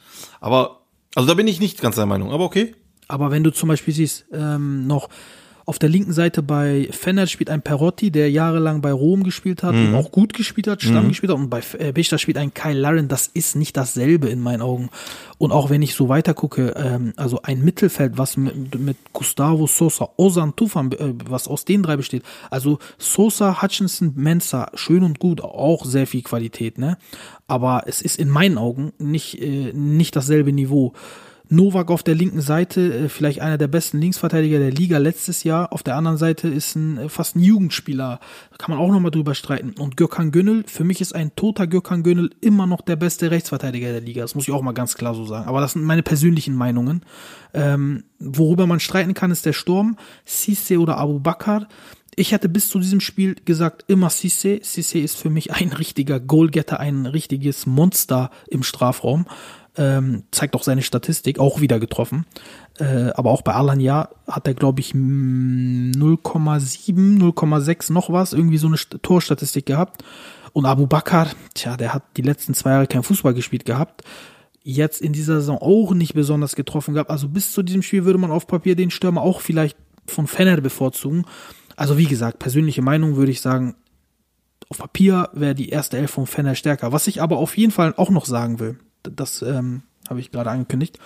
Aber, also da bin ich nicht ganz der Meinung, aber okay. Aber wenn du zum Beispiel siehst, ähm, noch auf der linken Seite bei Fener spielt ein Perotti, der jahrelang bei Rom gespielt hat und auch gut gespielt hat, Stamm gespielt hat. Und bei äh, Besiktas spielt ein Kyle Laren. Das ist nicht dasselbe in meinen Augen. Und auch wenn ich so weiter gucke, ähm, also ein Mittelfeld, was mit, mit Gustavo Sosa, Ozan Tufan, äh, was aus den drei besteht. Also Sosa, Hutchinson, Mensa, schön und gut, auch sehr viel Qualität, ne? Aber es ist in meinen Augen nicht, äh, nicht dasselbe Niveau. Novak auf der linken Seite, äh, vielleicht einer der besten Linksverteidiger der Liga letztes Jahr. Auf der anderen Seite ist ein äh, fast ein Jugendspieler. Da kann man auch nochmal drüber streiten. Und Gökhan Gönül, für mich ist ein toter Gökhan Gönül immer noch der beste Rechtsverteidiger der Liga. Das muss ich auch mal ganz klar so sagen. Aber das sind meine persönlichen Meinungen. Ähm, worüber man streiten kann, ist der Sturm. Sisse oder Abu Bakr. Ich hatte bis zu diesem Spiel gesagt, immer Cisse. Cisse ist für mich ein richtiger Goalgetter, ein richtiges Monster im Strafraum. Ähm, zeigt auch seine Statistik, auch wieder getroffen. Äh, aber auch bei Alanya hat er, glaube ich, 0,7, 0,6 noch was, irgendwie so eine Torstatistik gehabt. Und Abu Bakr, tja, der hat die letzten zwei Jahre kein Fußball gespielt gehabt. Jetzt in dieser Saison auch nicht besonders getroffen gehabt. Also bis zu diesem Spiel würde man auf Papier den Stürmer auch vielleicht von Fenner bevorzugen. Also wie gesagt, persönliche Meinung würde ich sagen, auf Papier wäre die erste Elf von Fenner stärker. Was ich aber auf jeden Fall auch noch sagen will, das ähm, habe ich gerade angekündigt.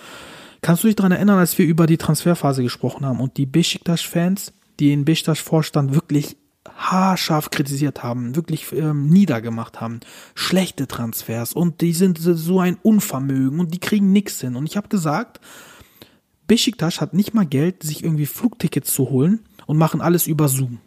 Kannst du dich daran erinnern, als wir über die Transferphase gesprochen haben und die Besiktas-Fans, die den Besiktas-Vorstand wirklich haarscharf kritisiert haben, wirklich ähm, niedergemacht haben, schlechte Transfers und die sind so ein Unvermögen und die kriegen nichts hin. Und ich habe gesagt, Besiktas hat nicht mal Geld, sich irgendwie Flugtickets zu holen und machen alles über Zoom.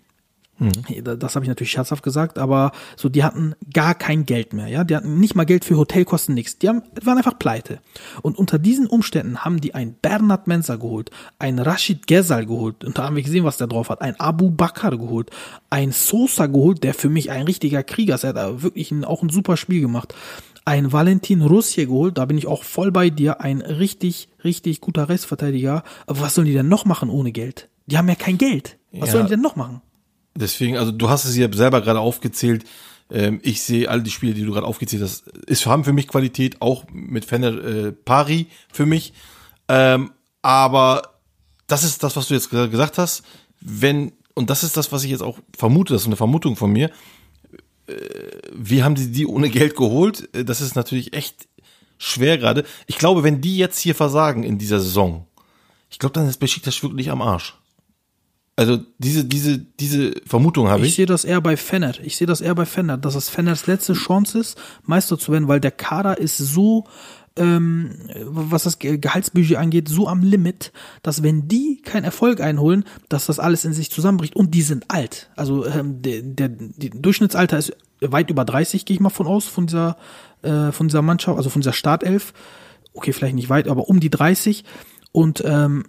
Mhm. Das habe ich natürlich scherzhaft gesagt, aber so, die hatten gar kein Geld mehr, ja. Die hatten nicht mal Geld für Hotelkosten, nichts. Die haben, waren einfach pleite. Und unter diesen Umständen haben die einen Bernhard Mensa geholt, einen Rashid Gezal geholt, und da haben wir gesehen, was der drauf hat, einen Abu Bakr geholt, einen Sosa geholt, der für mich ein richtiger Krieger ist. Er hat wirklich ein, auch ein super Spiel gemacht. Ein Valentin Russier geholt, da bin ich auch voll bei dir, ein richtig, richtig guter Rechtsverteidiger. Aber was sollen die denn noch machen ohne Geld? Die haben ja kein Geld. Was ja. sollen die denn noch machen? Deswegen, also du hast es ja selber gerade aufgezählt. Ähm, ich sehe all die Spiele, die du gerade aufgezählt hast, ist haben für mich Qualität, auch mit Fender äh, Pari für mich. Ähm, aber das ist das, was du jetzt gesagt hast. Wenn und das ist das, was ich jetzt auch vermute, das ist eine Vermutung von mir. Äh, wie haben die die ohne Geld geholt? Äh, das ist natürlich echt schwer gerade. Ich glaube, wenn die jetzt hier versagen in dieser Saison, ich glaube, dann ist Besiktas wirklich am Arsch. Also diese, diese, diese Vermutung habe ich. Ich sehe das eher bei Fennert. Ich sehe das eher bei Fennert, dass es Fennerts letzte Chance ist, Meister zu werden, weil der Kader ist so, ähm, was das Gehaltsbudget angeht, so am Limit, dass wenn die keinen Erfolg einholen, dass das alles in sich zusammenbricht. Und die sind alt. Also ähm, der, der die Durchschnittsalter ist weit über 30, gehe ich mal von aus, von dieser, äh, von dieser Mannschaft, also von dieser Startelf. Okay, vielleicht nicht weit, aber um die 30. Und ähm,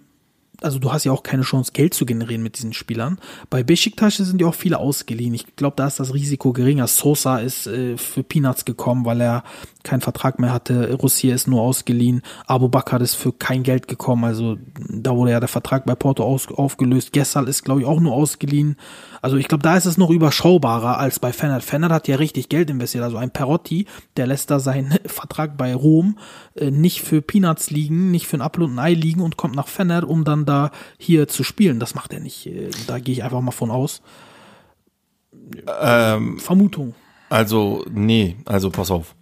also du hast ja auch keine Chance, Geld zu generieren mit diesen Spielern. Bei Besiktas sind ja auch viele ausgeliehen. Ich glaube, da ist das Risiko geringer. Sosa ist äh, für Peanuts gekommen, weil er keinen Vertrag mehr hatte. Russier ist nur ausgeliehen. Abu Bakr ist für kein Geld gekommen. Also da wurde ja der Vertrag bei Porto aus, aufgelöst. Gessal ist, glaube ich, auch nur ausgeliehen. Also ich glaube, da ist es noch überschaubarer als bei Fennert. Fennert hat ja richtig Geld investiert. Also ein Perotti, der lässt da seinen Vertrag bei Rom äh, nicht für Peanuts liegen, nicht für ein Apfel und ein Ei liegen und kommt nach Fennert, um dann da hier zu spielen. Das macht er nicht. Äh, da gehe ich einfach mal von aus. Ähm, Vermutung. Also, nee, also pass auf.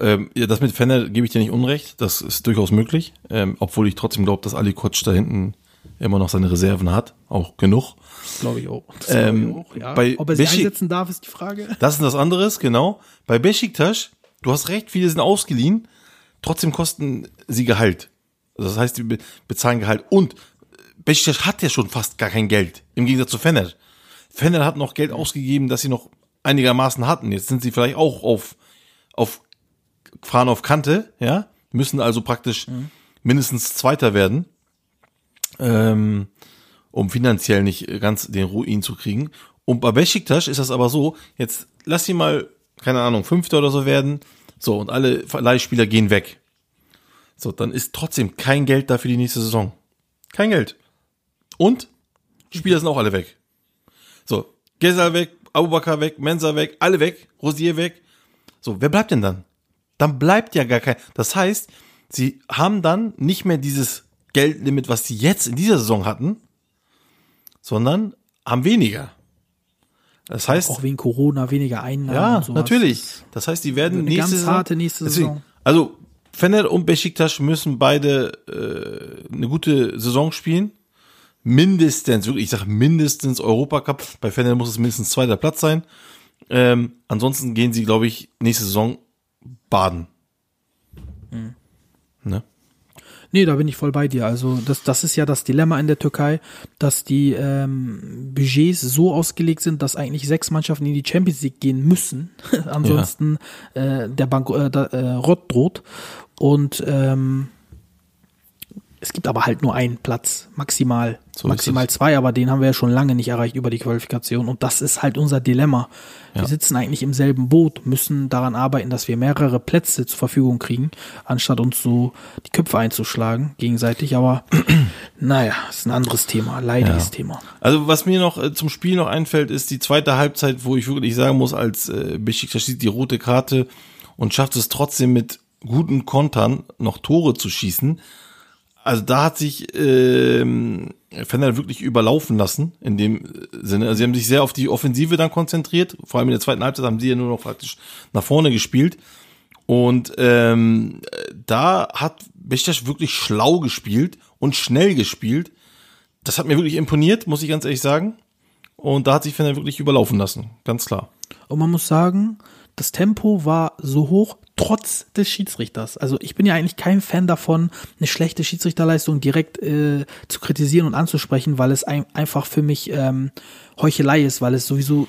Ähm, ja, das mit Fenner gebe ich dir nicht unrecht, das ist durchaus möglich, ähm, obwohl ich trotzdem glaube, dass Ali Kotsch da hinten immer noch seine Reserven hat, auch genug. Glaube ich auch. Ähm, ich auch ja. bei Ob er sie Beşik- einsetzen darf, ist die Frage. Das ist das anderes, genau. Bei Besiktas, du hast recht, viele sind ausgeliehen, trotzdem kosten sie Gehalt. Also Das heißt, die be- bezahlen Gehalt. Und Besiktas hat ja schon fast gar kein Geld, im Gegensatz zu Fener. Fener hat noch Geld ausgegeben, das sie noch einigermaßen hatten. Jetzt sind sie vielleicht auch auf, auf, fahren auf Kante, ja, müssen also praktisch mindestens Zweiter werden, ähm, um finanziell nicht ganz den Ruin zu kriegen. Und bei Besiktas ist das aber so, jetzt lass sie mal, keine Ahnung, Fünfter oder so werden, so, und alle Leihspieler gehen weg. So, dann ist trotzdem kein Geld da für die nächste Saison. Kein Geld. Und Spieler sind auch alle weg. So, Gesal weg, Abubakar weg, Mensa weg, alle weg, Rosier weg. So, wer bleibt denn dann? Dann bleibt ja gar kein. Das heißt, sie haben dann nicht mehr dieses Geldlimit, was sie jetzt in dieser Saison hatten, sondern haben weniger. Das heißt, Auch wegen Corona, weniger Einnahmen ja, und sowas. natürlich. Das heißt, die werden Eine nächste ganz Saison, harte nächste Saison. Also Fener und Besiktas müssen beide äh, eine gute Saison spielen. Mindestens, wirklich, ich sage mindestens Europacup. Bei Fener muss es mindestens zweiter Platz sein. Ähm, ansonsten gehen sie, glaube ich, nächste Saison baden. Hm. Ne? Nee, da bin ich voll bei dir. Also das, das ist ja das Dilemma in der Türkei, dass die ähm, Budgets so ausgelegt sind, dass eigentlich sechs Mannschaften in die Champions League gehen müssen. Ansonsten äh, der Bank äh, da, äh, Rott droht. Und ähm, es gibt aber halt nur einen Platz, maximal, So maximal zwei, aber den haben wir ja schon lange nicht erreicht über die Qualifikation. Und das ist halt unser Dilemma. Wir Ja. sitzen eigentlich im selben Boot, müssen daran arbeiten, dass wir mehrere Plätze zur Verfügung kriegen, anstatt uns so die Köpfe einzuschlagen gegenseitig. Aber naja, ist ein anderes Thema, leidiges Ja. Thema. Also was mir noch äh, zum Spiel noch einfällt, ist die zweite Halbzeit, wo ich wirklich sagen muss, als äh, Besiktas sieht die rote Karte und schafft es trotzdem mit guten Kontern noch Tore zu schießen. Also da hat sich ähm, Fener wirklich überlaufen lassen in dem Sinne. Also sie haben sich sehr auf die Offensive dann konzentriert. Vor allem in der zweiten Halbzeit haben sie ja nur noch praktisch nach vorne gespielt. Und ähm, da hat Besiktas wirklich schlau gespielt und schnell gespielt. Das hat mir wirklich imponiert, muss ich ganz ehrlich sagen. Und da hat sich Fener wirklich überlaufen lassen, ganz klar. Und man muss sagen, das Tempo war so hoch, trotz des Schiedsrichters. Also ich bin ja eigentlich kein Fan davon, eine schlechte Schiedsrichterleistung direkt äh, zu kritisieren und anzusprechen, weil es ein, einfach für mich ähm, Heuchelei ist, weil es sowieso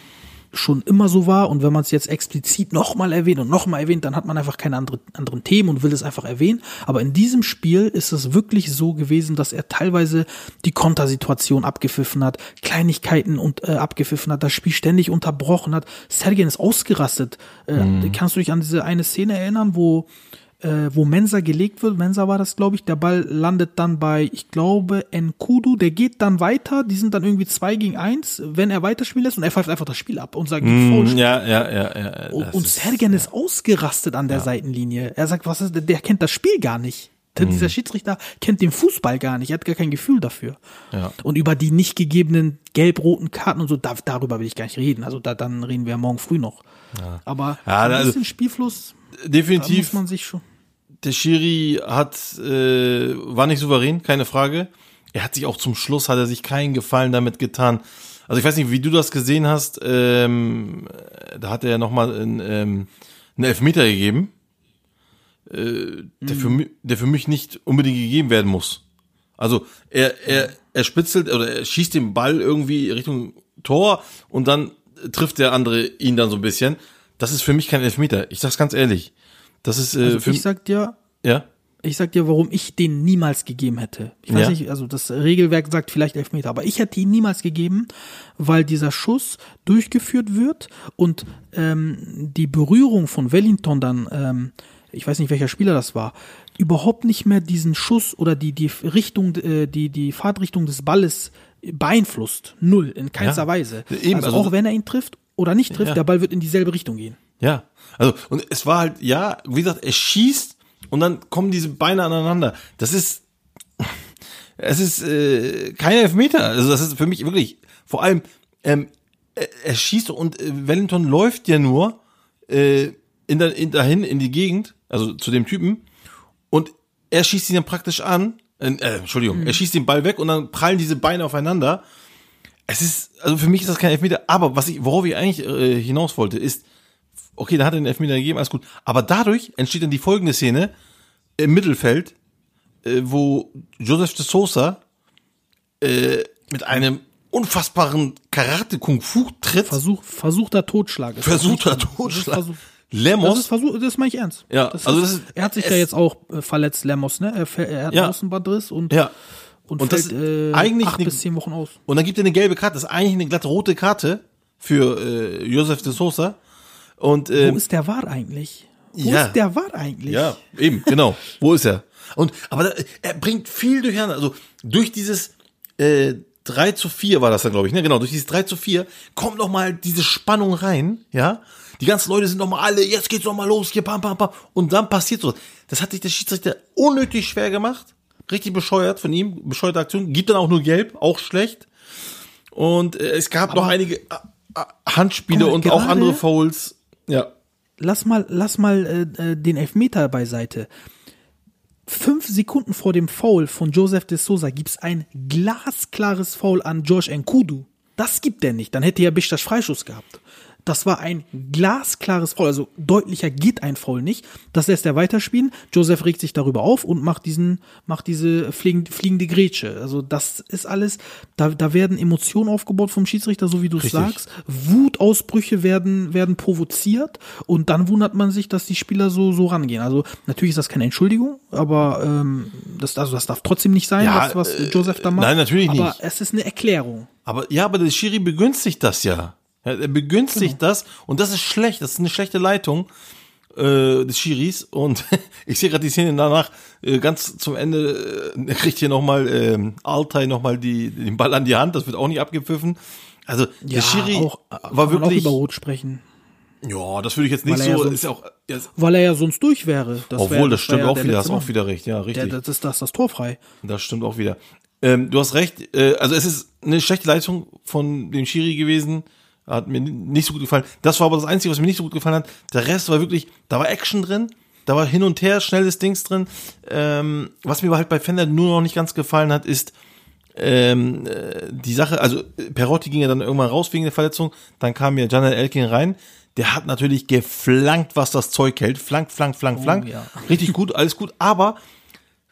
schon immer so war und wenn man es jetzt explizit nochmal erwähnt und nochmal erwähnt, dann hat man einfach keine andere, anderen Themen und will es einfach erwähnen. Aber in diesem Spiel ist es wirklich so gewesen, dass er teilweise die Kontersituation abgepfiffen hat, Kleinigkeiten und äh, abgepfiffen hat, das Spiel ständig unterbrochen hat. Sergen ist ausgerastet. Äh, Kannst du dich an diese eine Szene erinnern, wo äh, wo Mensa gelegt wird, Mensa war das, glaube ich, der Ball landet dann bei, ich glaube, Nkudu, der geht dann weiter, die sind dann irgendwie zwei gegen eins, wenn er weiterspielen lässt und er pfeift einfach das Spiel ab und sagt, mm, Ja, ja, ja, ja. und, und ist- Sergen ist ausgerastet an der Seitenlinie. Er sagt, was ist, der kennt das Spiel gar nicht. Der- Dieser Schiedsrichter kennt den Fußball gar nicht, er hat gar kein Gefühl dafür. Ja. Und über die nicht gegebenen gelb-roten Karten und so, da, darüber will ich gar nicht reden. Also da, dann reden wir morgen früh noch. Aber Ja, ein also- bisschen Spielfluss, da definitiv. muss man sich schon. Der Schiri hat äh, war nicht souverän, keine Frage. Er hat sich auch zum Schluss hat er sich keinen Gefallen damit getan. Also ich weiß nicht, wie du das gesehen hast. Ähm, da hat er ja noch mal einen, ähm, einen Elfmeter gegeben, äh, der, für mich, der für mich nicht unbedingt gegeben werden muss. Also er er er spitzelt oder er schießt den Ball irgendwie Richtung Tor und dann trifft der andere ihn dann so ein bisschen. Das ist für mich kein Elfmeter. Ich sag's ganz ehrlich. Das ist äh, Also ich sag dir, ja. ich sag dir, warum ich den niemals gegeben hätte. Ich weiß Ja. nicht, also das Regelwerk sagt vielleicht Elfmeter, aber ich hätte ihn niemals gegeben, weil dieser Schuss durchgeführt wird und ähm, die Berührung von Wellington dann, ähm, ich weiß nicht, welcher Spieler das war, überhaupt nicht mehr diesen Schuss oder die, die Richtung, äh, die, die Fahrtrichtung des Balles beeinflusst. Null, in keinster Ja. Weise. Eben, also, also- auch wenn er ihn trifft oder nicht trifft, Ja. der Ball wird in dieselbe Richtung gehen. Ja, also und es war halt, ja, wie gesagt, er schießt und dann kommen diese Beine aneinander. Das ist, es ist äh, kein Elfmeter. Also das ist für mich wirklich, vor allem, ähm, er, er schießt und äh, Wellington läuft ja nur äh, in der, in, dahin in die Gegend, also zu dem Typen und er schießt ihn dann praktisch an. Äh, äh, Entschuldigung, er schießt den Ball weg und dann prallen diese Beine aufeinander. Es ist, also für mich ist das kein Elfmeter, aber was ich, worauf ich eigentlich äh, hinaus wollte, ist, okay, da hat er den Elfmeter gegeben, alles gut. Aber dadurch entsteht dann die folgende Szene im Mittelfeld, äh, wo Joseph de Sosa äh, mit einem unfassbaren Karate-Kung-Fu-Tritt Versuch, versuchter Totschlag. das versuchter? Das Totschlag. Versuch- Das Lemos, ist Versuch, das meine ich ernst. Ja, das also ist, das ist- er hat sich ja jetzt auch äh, verletzt, Lemos, ne? Er, er hat Ja. einen Außenbandriss und, ja. und, Und das fällt ist äh, eigentlich acht eine- bis zehn Wochen aus. Und dann gibt er eine gelbe Karte. Das ist eigentlich eine glatte rote Karte für äh, Joseph de Sosa. Und äh, Wo ist der War eigentlich? Wo ja. ist der War eigentlich? Ja, eben, genau. Wo ist er? Und aber da, er bringt viel durcheinander. Also durch dieses äh, 3 zu 4 war das dann, glaube ich, ne? Genau, durch dieses 3 zu 4 kommt noch mal diese Spannung rein, ja? Die ganzen Leute sind noch mal alle, jetzt geht's noch mal los, hier, pam, pam, pam. Und dann passiert so. Das hat sich der Schiedsrichter unnötig schwer gemacht. Richtig bescheuert von ihm, bescheuerte Aktion. Gibt dann auch nur gelb, auch schlecht. Und äh, es gab noch Aber- einige äh, äh, Handspiele mal, und auch andere Fouls. Ja. Lass mal, lass mal äh, äh, den Elfmeter beiseite. Fünf Sekunden vor dem Foul von Joseph de Souza gibt's ein glasklares Foul an George Nkudu. Das gibt er nicht. Dann hätte er Bichtas Freischuss gehabt. Das war ein glasklares Foul. Also deutlicher geht ein Foul nicht. Das lässt er weiterspielen. Joseph regt sich darüber auf und macht diesen, macht diese fliegende, fliegende Grätsche. Also das ist alles, da, da werden Emotionen aufgebaut vom Schiedsrichter, so wie du es sagst. Wutausbrüche werden, werden provoziert und dann wundert man sich, dass die Spieler so, so rangehen. Also natürlich ist das keine Entschuldigung, aber ähm, das, also das darf trotzdem nicht sein, Ja, was, was äh, Joseph da macht. nein, natürlich aber nicht. es ist eine Erklärung. Aber ja, aber der Schiri begünstigt das ja. Ja er begünstigt Genau. das und das ist schlecht. Das ist eine schlechte Leitung äh, des Schiris. Und ich sehe gerade die Szene danach, äh, ganz zum Ende äh, kriegt hier nochmal ähm, Altay nochmal die, den Ball an die Hand. Das wird auch nicht abgepfiffen. Also der Schiri auch, war kann man auch wirklich. über Rot sprechen. Ja, das würde ich jetzt nicht er ja so. sonst- ist ja auch, ja, Weil er ja sonst durch wäre. Das obwohl, wär, das stimmt ja auch der wieder. Hast auch wieder recht. Ja, Der, richtig. das ist das, das Tor frei. Das stimmt auch wieder. Ähm, du hast recht, äh, also es ist eine schlechte Leistung von dem Schiri gewesen. Hat mir nicht so gut gefallen. Das war aber das Einzige, was mir nicht so gut gefallen hat. Der Rest war wirklich, da war Action drin, da war hin und her, schnelles Dings drin. Ähm, was mir aber halt bei Fender nur noch nicht ganz gefallen hat, ist ähm, äh, die Sache, also äh, Perotti ging ja dann irgendwann raus wegen der Verletzung, dann kam ja Janel Elkin rein. Der hat natürlich geflankt, was das Zeug hält. Flank, flank, flank, flank. ja. Richtig gut, alles gut. Aber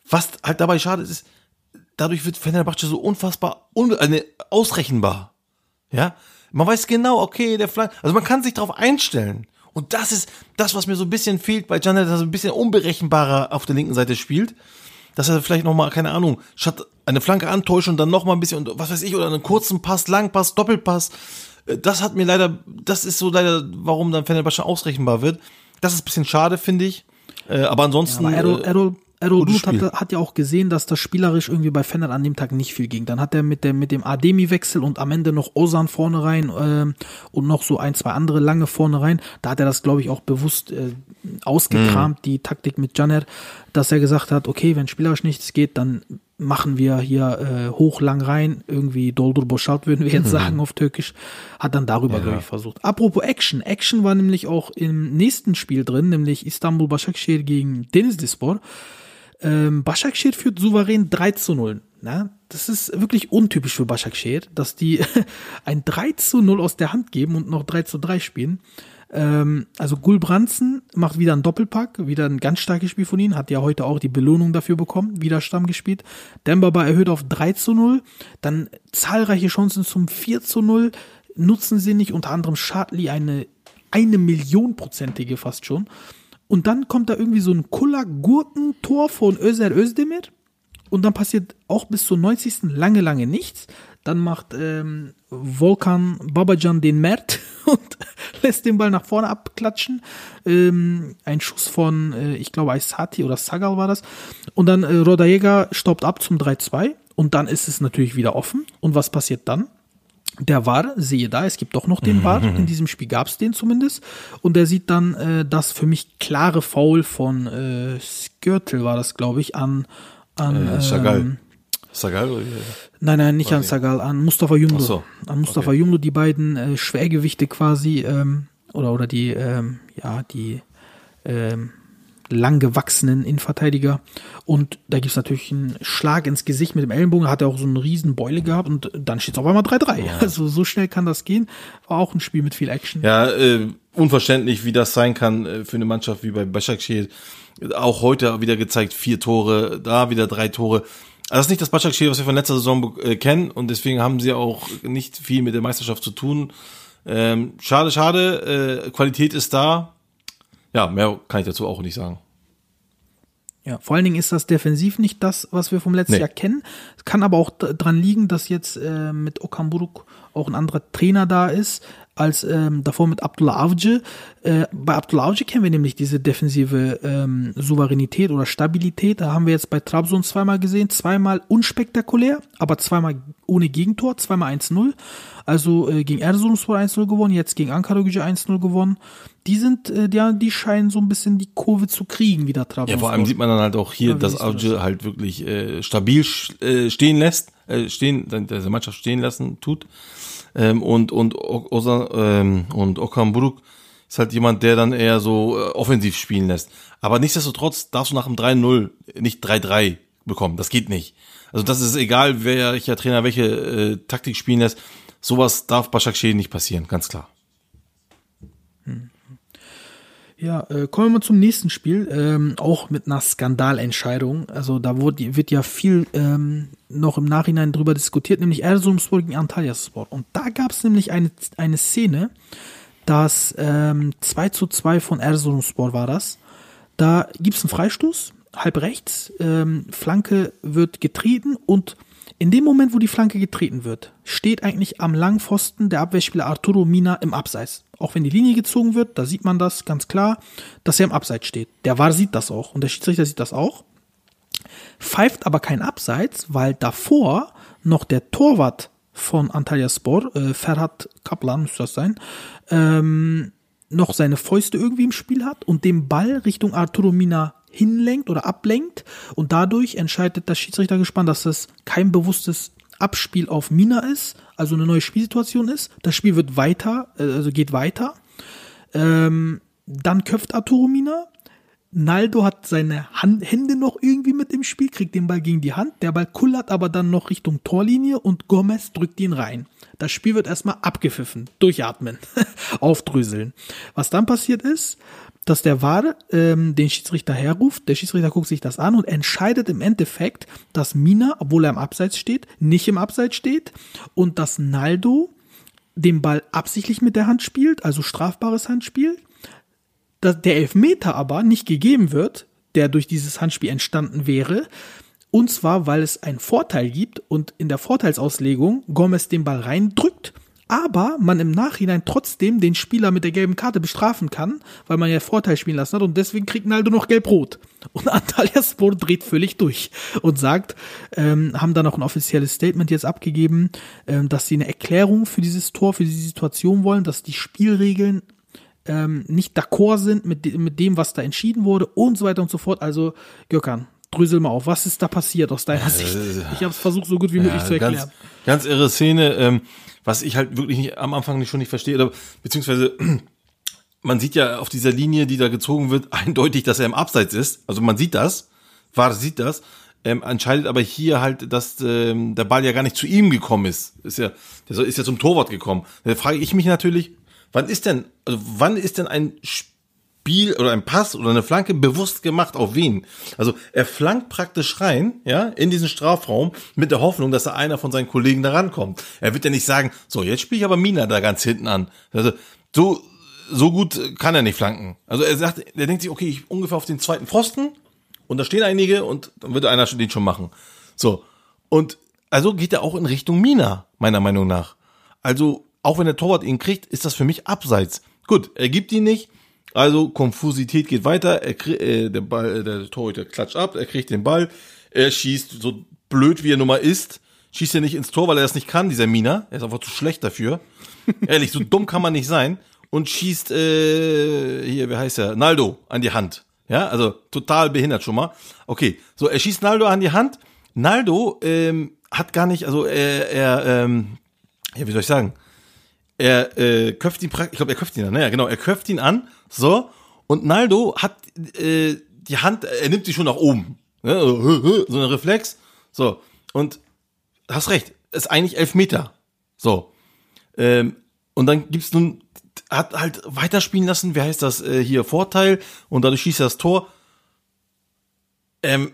was halt dabei schade ist, ist, dadurch wird Fenerbahce so unfassbar un äh, ne, ausrechenbar. Ja, man weiß genau, okay, der Flank, also man kann sich darauf einstellen. Und das ist das, was mir so ein bisschen fehlt bei Janet, dass er ein bisschen unberechenbarer auf der linken Seite spielt. Dass er vielleicht noch mal, keine Ahnung, statt eine Flanke antäuscht und dann noch mal ein bisschen, und was weiß ich, oder einen kurzen Pass, Langpass, Doppelpass. Äh, Das hat mir leider, das ist so leider, warum dann Fenerbahce ausrechenbar wird. Das ist ein bisschen schade, finde ich. Äh, aber ansonsten. Aber Errol, äh, Errol, Spiel. hat, hat ja auch gesehen, dass das spielerisch irgendwie bei Fennert an dem Tag nicht viel ging. Dann hat er mit dem, mit dem Ademi-Wechsel und am Ende noch Osan vorne rein ähm, und noch so ein, zwei andere lange vorne rein. Da hat er das, glaube ich, auch bewusst äh, ausgekramt, Mhm. die Taktik mit Janet, dass er gesagt hat, okay, wenn spielerisch nichts geht, dann machen wir hier äh, hoch lang rein, irgendwie Doldur Boschalt würden wir jetzt sagen auf Türkisch, hat dann darüber, glaube ich, versucht. Apropos Action, Action war nämlich auch im nächsten Spiel drin, nämlich Istanbul Başakşehir gegen Denizlispor. Ähm, Başakşehir führt souverän 3 zu 0. Na, das ist wirklich untypisch für Başakşehir, dass die ein 3 zu 0 aus der Hand geben und noch 3 zu 3 spielen. Ähm, also Gulbransen macht wieder einen Doppelpack, wieder ein ganz starkes Spiel von ihnen, hat ja heute auch die Belohnung dafür bekommen, wieder Stamm gespielt. Dembaba erhöht auf 3 zu 0, dann zahlreiche Chancen zum 4 zu 0, nutzen sie nicht, unter anderem Schadli eine eine Millionprozentige fast schon. Und dann kommt da irgendwie so ein Kulla-Gurkentor von Özer Özdemir. Und dann passiert auch bis zur 90. lange, lange nichts. Dann macht ähm, Volkan Babajan den Mert und lässt den Ball nach vorne abklatschen. Ähm, ein Schuss von, äh, ich glaube, Aysati oder Sagal war das. Und dann äh, Rodajega staubt ab zum 3-2. Und dann ist es natürlich wieder offen. Und was passiert dann? Der war, siehe da, es gibt doch noch den War, in diesem Spiel gab es den zumindest. Und der sieht dann äh, das für mich klare Foul von äh, Skirtle war das, glaube ich, an, an Äh, Sagal. ähm, Sagal oder? Nein, nein, nicht an Sagal, an Mustafa Jumlo. Ach so, An Mustafa okay. Jumlo, die beiden äh, Schwergewichte quasi, ähm, oder, oder die, ähm, ja, die ähm, langgewachsenen Innenverteidiger. Und da gibt's natürlich einen Schlag ins Gesicht mit dem Ellenbogen, hat er auch so eine riesen Beule gehabt und dann steht's auf einmal 3-3. Also so schnell kann das gehen. War auch ein Spiel mit viel Action. Ja, äh, unverständlich, wie das sein kann äh, für eine Mannschaft wie bei Başakşehir. Auch heute wieder gezeigt, vier Tore, da wieder drei Tore. Also das ist nicht das Başakşehir, was wir von letzter Saison äh, kennen und deswegen haben sie auch nicht viel mit der Meisterschaft zu tun. Ähm, schade, schade, äh, Qualität ist da. Ja, mehr kann ich dazu auch nicht sagen. Ja, vor allen Dingen ist das defensiv nicht das, was wir vom letzten Nee. Jahr kennen. Es kann aber auch d- dran liegen, dass jetzt äh, mit Okamburuk auch ein anderer Trainer da ist, als ähm, davor mit Abdullah Avcı. Äh, bei Abdullah Avcı kennen wir nämlich diese defensive ähm, Souveränität oder Stabilität. Da haben wir jetzt bei Trabzon zweimal gesehen, zweimal unspektakulär, aber zweimal ohne Gegentor, zweimal 1-0. Also äh, gegen Erzurumspor 1-0 gewonnen, jetzt gegen Ankara Gücü 1-0 gewonnen. Die sind, äh, ja, die scheinen so ein bisschen die Kurve zu kriegen, wieder Trabzon. Ja, vor allem sieht man dann halt auch hier, Ja, dass Avcı halt wirklich äh, stabil äh, stehen lässt, äh, stehen, dann der Mannschaft stehen lassen tut. Ähm, und und O- Osa, ähm, und Okan Buruk ist halt jemand, der dann eher so äh, offensiv spielen lässt. Aber nichtsdestotrotz darfst du nach dem 3-0 nicht 3-3 bekommen. Das geht nicht. Also das ist egal, welcher Trainer welche äh, Taktik spielen lässt. Sowas darf Başakşehir nicht passieren, ganz klar. Ja, äh, kommen wir mal zum nächsten Spiel. Ähm, auch mit einer Skandalentscheidung. Also da wurde, wird ja viel ähm, noch im Nachhinein drüber diskutiert, nämlich Erzurumspor gegen Antalyaspor. Und da gab es nämlich eine, eine Szene, dass ähm, 2 zu 2 von Erzurumspor war das. Da gibt's einen Freistoß, halb rechts, ähm, Flanke wird getreten und in dem Moment, wo die Flanke getreten wird, steht eigentlich am Langpfosten der Abwehrspieler Arturo Mina im Abseits. Auch wenn die Linie gezogen wird, da sieht man das ganz klar, dass er im Abseits steht. Der VAR sieht das auch und der Schiedsrichter sieht das auch. Pfeift aber kein Abseits, weil davor noch der Torwart von Antalya Spor, äh, Ferhat Kaplan müsste das sein, ähm, noch seine Fäuste irgendwie im Spiel hat und den Ball Richtung Arturo Mina hinlenkt oder ablenkt und dadurch entscheidet das Schiedsrichter gespannt, dass das kein bewusstes Abspiel auf Mina ist, also eine neue Spielsituation ist. Das Spiel wird weiter, äh, also geht weiter. Ähm, dann köpft Arturo Mina. Naldo hat seine Hand, Hände noch irgendwie mit im Spiel, kriegt den Ball gegen die Hand. Der Ball kullert aber dann noch Richtung Torlinie und Gomez drückt ihn rein. Das Spiel wird erstmal abgepfiffen, durchatmen, aufdröseln. Was dann passiert ist, dass der VAR ähm, den Schiedsrichter herruft, der Schiedsrichter guckt sich das an und entscheidet im Endeffekt, dass Mina, obwohl er im Abseits steht, nicht im Abseits steht und dass Naldo den Ball absichtlich mit der Hand spielt, also strafbares Handspiel, dass der Elfmeter aber nicht gegeben wird, der durch dieses Handspiel entstanden wäre, und zwar, weil es einen Vorteil gibt und in der Vorteilsauslegung Gomez den Ball reindrückt aber man im Nachhinein trotzdem den Spieler mit der gelben Karte bestrafen kann, weil man ja Vorteil spielen lassen hat und deswegen kriegt Naldo noch gelb-rot. Und Antalya Sport dreht völlig durch und sagt, ähm, haben da noch ein offizielles Statement jetzt abgegeben, ähm, dass sie eine Erklärung für dieses Tor, für diese Situation wollen, dass die Spielregeln ähm, nicht d'accord sind mit, de mit dem, was da entschieden wurde und so weiter und so fort. Also, Gökhan, drösel mal auf. Was ist da passiert aus deiner Sicht? Ich habe es versucht, so gut wie möglich ja, zu erklären. Ganz, ganz irre Szene. Ähm, was ich halt wirklich nicht, am Anfang nicht schon nicht verstehe, oder beziehungsweise man sieht ja auf dieser Linie, die da gezogen wird, eindeutig, dass er im Abseits ist. Also man sieht das, war sieht das, ähm, entscheidet aber hier halt, dass ähm, der Ball ja gar nicht zu ihm gekommen ist. Ist ja, der ist ja zum Torwart gekommen. Da frage ich mich natürlich, wann ist denn, also wann ist denn ein Spiel Spiel oder ein Pass oder eine Flanke bewusst gemacht auf wen. Also er flankt praktisch rein, ja, in diesen Strafraum mit der Hoffnung, dass da einer von seinen Kollegen da rankommt. Er wird ja nicht sagen, so, jetzt spiele ich aber Mina da ganz hinten an. Also so, so gut kann er nicht flanken. Also er sagt, er denkt sich, okay, ich ungefähr auf den zweiten Pfosten und da stehen einige und dann wird einer den schon machen. So. Und also geht er auch in Richtung Mina, meiner Meinung nach. Also, auch wenn der Torwart ihn kriegt, ist das für mich abseits. Gut, er gibt ihn nicht, also Konfusität geht weiter, er krieg, äh, der Ball, äh, der Torhüter klatscht ab, er kriegt den Ball, er schießt so blöd wie er nun mal ist, schießt er nicht ins Tor, weil er das nicht kann, dieser Mina, er ist einfach zu schlecht dafür. Ehrlich, so dumm kann man nicht sein und schießt äh, hier, wie heißt er, Naldo an die Hand. Ja, also total behindert schon mal. Okay, so er schießt Naldo an die Hand. Naldo ähm, hat gar nicht, also er, er ähm, ja, wie soll ich sagen? Er äh, köpft ihn, ich glaube, er köpft ihn an, naja, genau, er köpft ihn an so, und Naldo hat äh, die Hand, er nimmt sie schon nach oben. Ne? So ein Reflex. So, und hast recht, ist eigentlich elf Meter. So. Ähm, und dann gibt's nun, hat halt weiterspielen lassen, wie heißt das äh, hier, Vorteil, und dadurch schießt er das Tor. Ähm,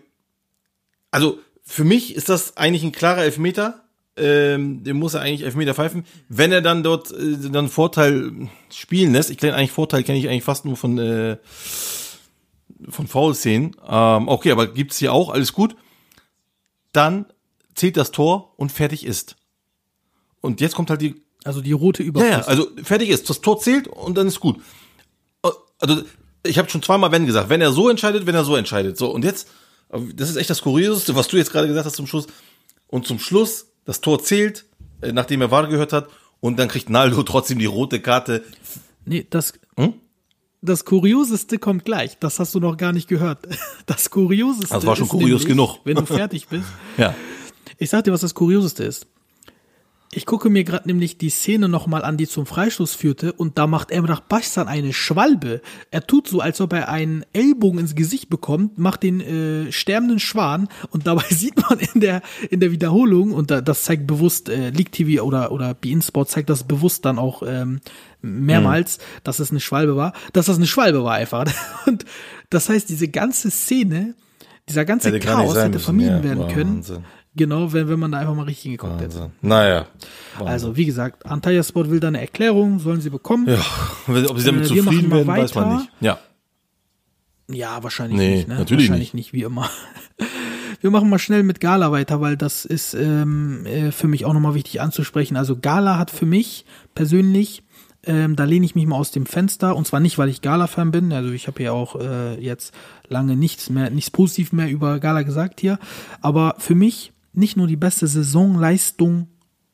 also, für mich ist das eigentlich ein klarer Elfmeter ähm, dem muss er eigentlich Elfmeter pfeifen. Wenn er dann dort äh, dann Vorteil spielen lässt, ich kenne eigentlich Vorteil, kenne ich eigentlich fast nur von äh, von Foul-Szenen. Ähm, okay, aber gibt's hier auch, alles gut. Dann zählt das Tor und fertig ist. Und jetzt kommt halt die also die rote Überfluss. Ja, ja, also fertig ist. Das Tor zählt und dann ist gut. Äh, also ich habe schon zweimal wenn gesagt, wenn er so entscheidet, wenn er so entscheidet. So und jetzt, das ist echt das Kurioseste, was du jetzt gerade gesagt hast zum Schluss. Und zum Schluss das Tor zählt, äh, nachdem er Wahr gehört hat, und dann kriegt Naldo trotzdem die rote Karte. Nee, das, hm? das Kurioseste kommt gleich. Das hast du noch gar nicht gehört. Das Kurioseste. Das war schon kurios nämlich, genug. Wenn du fertig bist. ja. Ich sag dir, was das Kurioseste ist. Ich gucke mir gerade nämlich die Szene nochmal an, die zum Freistoß führte, und da macht Emrah Başsan eine Schwalbe. Er tut so, als ob er einen Ellbogen ins Gesicht bekommt, macht den äh, sterbenden Schwan, und dabei sieht man in der in der Wiederholung, und da, das zeigt bewusst, äh, League TV oder oder Bein Sport zeigt das bewusst dann auch ähm, mehrmals, mhm. dass es eine Schwalbe war, dass das eine Schwalbe war einfach. Und das heißt, diese ganze Szene, dieser ganze Hätte Chaos hätte vermieden ja. werden können. Wahnsinn. Genau, wenn, wenn man da einfach mal richtig hingeguckt hätte. Wahnsinn. Naja. Also, wie gesagt, Antalya Sport will da eine Erklärung, sollen sie bekommen. Ja, ob sie damit Äh, wir zufrieden werden, weiß man nicht. Ja. Ja, wahrscheinlich Nee, nicht. Ne? natürlich wahrscheinlich nicht. wie immer. Wir machen mal schnell mit Gala weiter, weil das ist ähm, äh, für mich auch nochmal wichtig anzusprechen. Also Gala hat für mich persönlich, ähm, da lehne ich mich mal aus dem Fenster und zwar nicht, weil ich Gala-Fan bin. Also ich habe ja auch äh, jetzt lange nichts mehr, nichts positiv mehr über Gala gesagt hier. Aber für mich nicht nur die beste Saisonleistung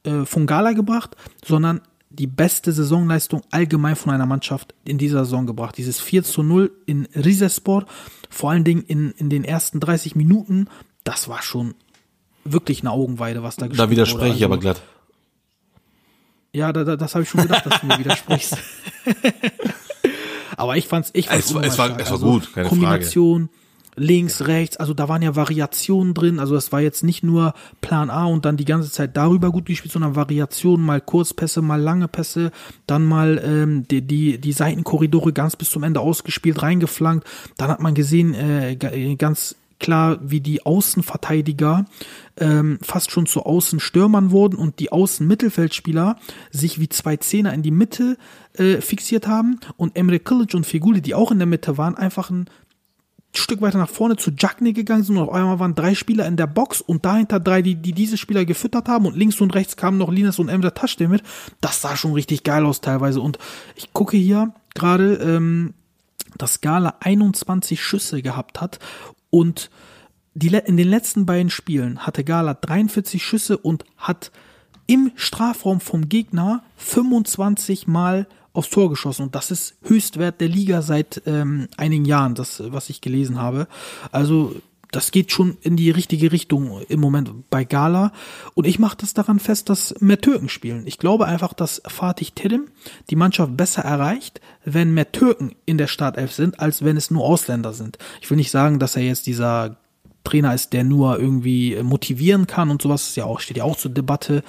äh, von Gala gebracht, sondern die beste Saisonleistung allgemein von einer Mannschaft in dieser Saison gebracht. Dieses 4 zu 0 in Rizespor, vor allen Dingen in, in den ersten 30 Minuten, das war schon wirklich eine Augenweide, was da Da gespielt widerspreche wurde. ich aber Also, glatt. Ja, da, da, das habe ich schon gedacht, dass du mir widersprichst. aber ich fand's, ich fand's Es war- es war- es war stark. gut, keine Kombination, links, rechts, also da waren ja Variationen drin, also es war jetzt nicht nur Plan A und dann die ganze Zeit darüber gut gespielt, sondern Variationen, mal Kurzpässe, mal lange Pässe, dann mal ähm, die, die, die Seitenkorridore ganz bis zum Ende ausgespielt, reingeflankt, dann hat man gesehen, äh, äh, ganz klar, wie die Außenverteidiger ähm, fast schon zu Außenstürmern wurden und die Außenmittelfeldspieler sich wie zwei Zehner in die Mitte äh, fixiert haben und Emre Kilic und Feguli, die auch in der Mitte waren, einfach ein Stück weiter nach vorne zu Jackney gegangen sind und auf einmal waren drei Spieler in der Box und dahinter drei, die, die diese Spieler gefüttert haben und links und rechts kamen noch Linas und Emre Taschde mit. Das sah schon richtig geil aus teilweise und ich gucke hier gerade, ähm, dass Gala 21 Schüsse gehabt hat und die, in den letzten beiden Spielen hatte Gala 43 Schüsse und hat im Strafraum vom Gegner 25 Mal aufs Tor geschossen. Und das ist Höchstwert der Liga seit ähm, einigen Jahren, das, was ich gelesen habe. Also das geht schon in die richtige Richtung im Moment bei Gala. Und ich mache das daran fest, dass mehr Türken spielen. Ich glaube einfach, dass Fatih Terim die Mannschaft besser erreicht, wenn mehr Türken in der Startelf sind, als wenn es nur Ausländer sind. Ich will nicht sagen, dass er jetzt dieser Trainer ist, der nur irgendwie motivieren kann und sowas, ist ja auch, steht ja auch zur Debatte.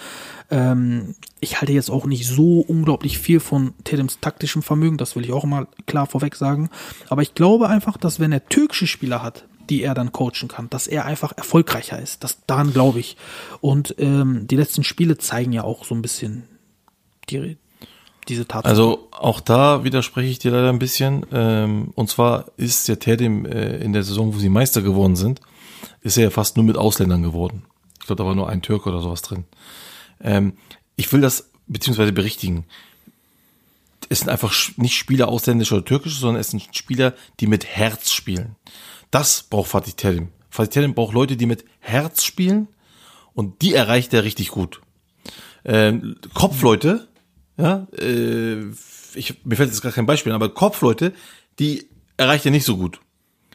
Ähm, ich halte jetzt auch nicht so unglaublich viel von Tedims taktischem Vermögen, das will ich auch mal klar vorweg sagen. Aber ich glaube einfach, dass wenn er türkische Spieler hat, die er dann coachen kann, dass er einfach erfolgreicher ist. Das daran glaube ich. Und ähm, die letzten Spiele zeigen ja auch so ein bisschen die, diese Tatsache. Also auch da widerspreche ich dir leider ein bisschen. Ähm, und zwar ist der Terdim äh, in der Saison, wo sie Meister geworden sind, ist er ja fast nur mit Ausländern geworden. Ich glaube, da war nur ein Türke oder sowas drin. Ähm, ich will das beziehungsweise berichtigen. Es sind einfach nicht Spieler ausländische oder türkische, sondern es sind Spieler, die mit Herz spielen. Das braucht Fatih Terim. Fatih Terim braucht Leute, die mit Herz spielen und die erreicht er richtig gut. Ähm, Kopfleute, ja, äh, ich, mir fällt jetzt gar kein Beispiel, aber Kopfleute, die erreicht er nicht so gut.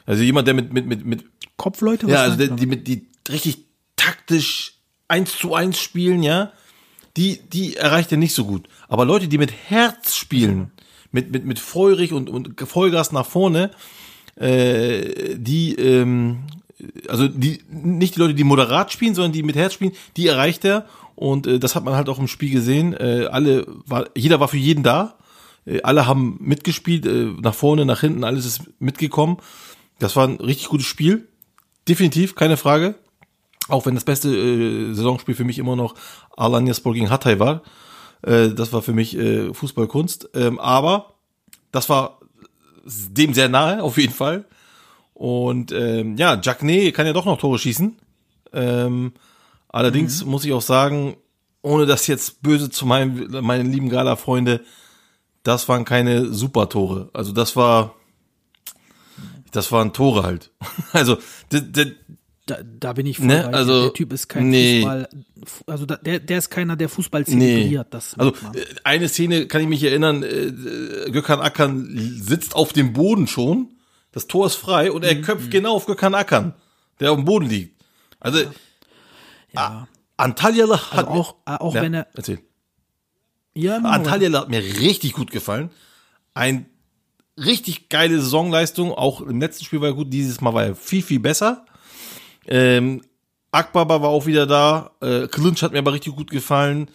Also jemand, der mit, mit, mit, mit Kopfleute? was ja, also die mit die richtig taktisch eins zu eins spielen, ja, die, die erreicht er nicht so gut. Aber Leute, die mit Herz spielen, mit, mit, mit feurig und, und Vollgas nach vorne, äh, die, ähm, also die, nicht die Leute, die moderat spielen, sondern die mit Herz spielen, die erreicht er. Und äh, das hat man halt auch im Spiel gesehen. Äh, alle war, jeder war für jeden da. Äh, alle haben mitgespielt, äh, nach vorne, nach hinten, alles ist mitgekommen. Das war ein richtig gutes Spiel. Definitiv, keine Frage. Auch wenn das beste äh, Saisonspiel für mich immer noch Alanyaspor gegen Hatay war. Äh, das war für mich äh, Fußballkunst. Ähm, aber das war dem sehr nahe, auf jeden Fall. Und ähm, ja, Jackney kann ja doch noch Tore schießen. Ähm, allerdings muss ich auch sagen, ohne das jetzt böse zu meinen, meinen lieben Gala-Freunde, das waren keine Super-Tore. Also das war, das waren Tore halt. Also, Da, da bin ich voll Ne, also, der Typ ist kein nee. Fußball, also da, der, der ist keiner, der Fußball Nee. zelebriert. Das Also man. äh, eine Szene kann ich mich erinnern, äh, Gökhan Akan sitzt auf dem Boden schon, das Tor ist frei und er köpft genau auf Gökhan Akan, der auf dem Boden liegt. Also ja. a- Antalya hat Also auch, äh, auch ja, wenn er. erzähl. Ja, Antalya hat mir richtig gut gefallen. Ein richtig geile Saisonleistung. Auch im letzten Spiel war er gut. Dieses Mal war er viel, viel besser. Ähm, Akbaba war auch wieder da. Äh, Clinch hat mir aber richtig gut gefallen.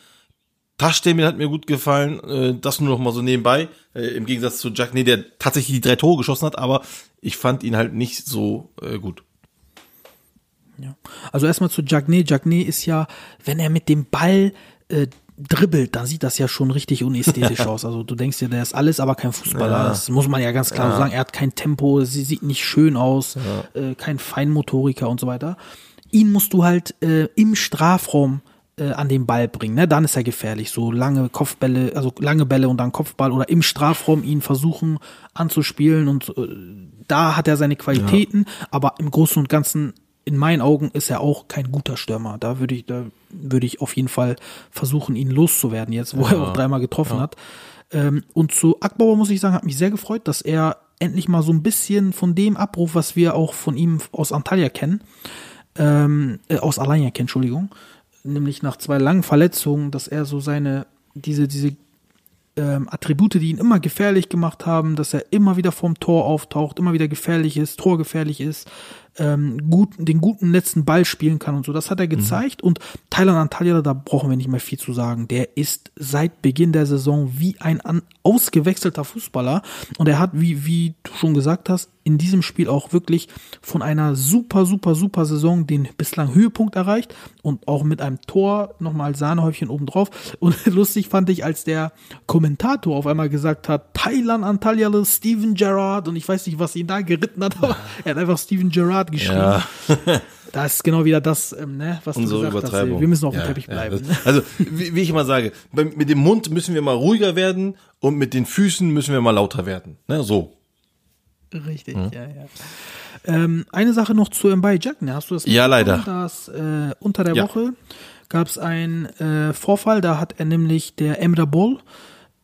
Taschdemir hat mir gut gefallen. Äh, das nur noch mal so nebenbei. Äh, Im Gegensatz zu Jack, nee, der tatsächlich die drei Tore geschossen hat, aber ich fand ihn halt nicht so äh, gut. Ja. Also erstmal zu Jagné. Jagné ist ja, wenn er mit dem Ball äh, dribbelt, dann sieht das ja schon richtig unästhetisch aus. Also du denkst dir, der ist alles, aber kein Fußballer. Das muss man ja ganz klar so sagen. Er hat kein Tempo, sie sieht nicht schön aus, äh, kein Feinmotoriker und so weiter. Ihn musst du halt äh, im Strafraum äh, an den Ball bringen, ne? Dann ist er gefährlich. So lange Kopfbälle, also lange Bälle und dann Kopfball oder im Strafraum ihn versuchen anzuspielen und äh, da hat er seine Qualitäten, aber im Großen und Ganzen in meinen Augen ist er auch kein guter Stürmer. Da würde ich, da würde ich auf jeden Fall versuchen, ihn loszuwerden jetzt, wo er auch dreimal getroffen hat. Ähm, und zu Akbauer muss ich sagen, hat mich sehr gefreut, dass er endlich mal so ein bisschen von dem abruft, was wir auch von ihm aus Antalya kennen, ähm, äh, aus Alanya kennen, Entschuldigung, nämlich nach zwei langen Verletzungen, dass er so seine, diese, diese ähm, Attribute, die ihn immer gefährlich gemacht haben, dass er immer wieder vorm Tor auftaucht, immer wieder gefährlich ist, torgefährlich ist, ähm, gut, den guten letzten Ball spielen kann und so. Das hat er gezeigt und Thailand Antalya, da brauchen wir nicht mehr viel zu sagen. Der ist seit Beginn der Saison wie ein ausgewechselter Fußballer und er hat, wie, wie du schon gesagt hast, in diesem Spiel auch wirklich von einer super, super, super Saison den bislang Höhepunkt erreicht und auch mit einem Tor nochmal Sahnehäubchen obendrauf. Und lustig fand ich, als der Kommentator auf einmal gesagt hat, Thailand Antalya, Steven Gerrard und ich weiß nicht, was ihn da geritten hat, aber er hat einfach Steven Gerrard geschrieben. Ja. Da ist genau wieder das, ähm, ne, was Unsere du gesagt hast. Wir müssen auf dem Ja, Teppich ja, bleiben. das- also, wie, wie ich immer sage, mit dem Mund müssen wir mal ruhiger werden und mit den Füßen müssen wir mal lauter werden. Ne, so. Richtig, ja, ja. Ähm, eine Sache noch zu Mbai Jack, ne? Hast du das Ja, leider. Dass äh, unter der Ja. Woche gab es einen äh, Vorfall, da hat er nämlich der Emre Bol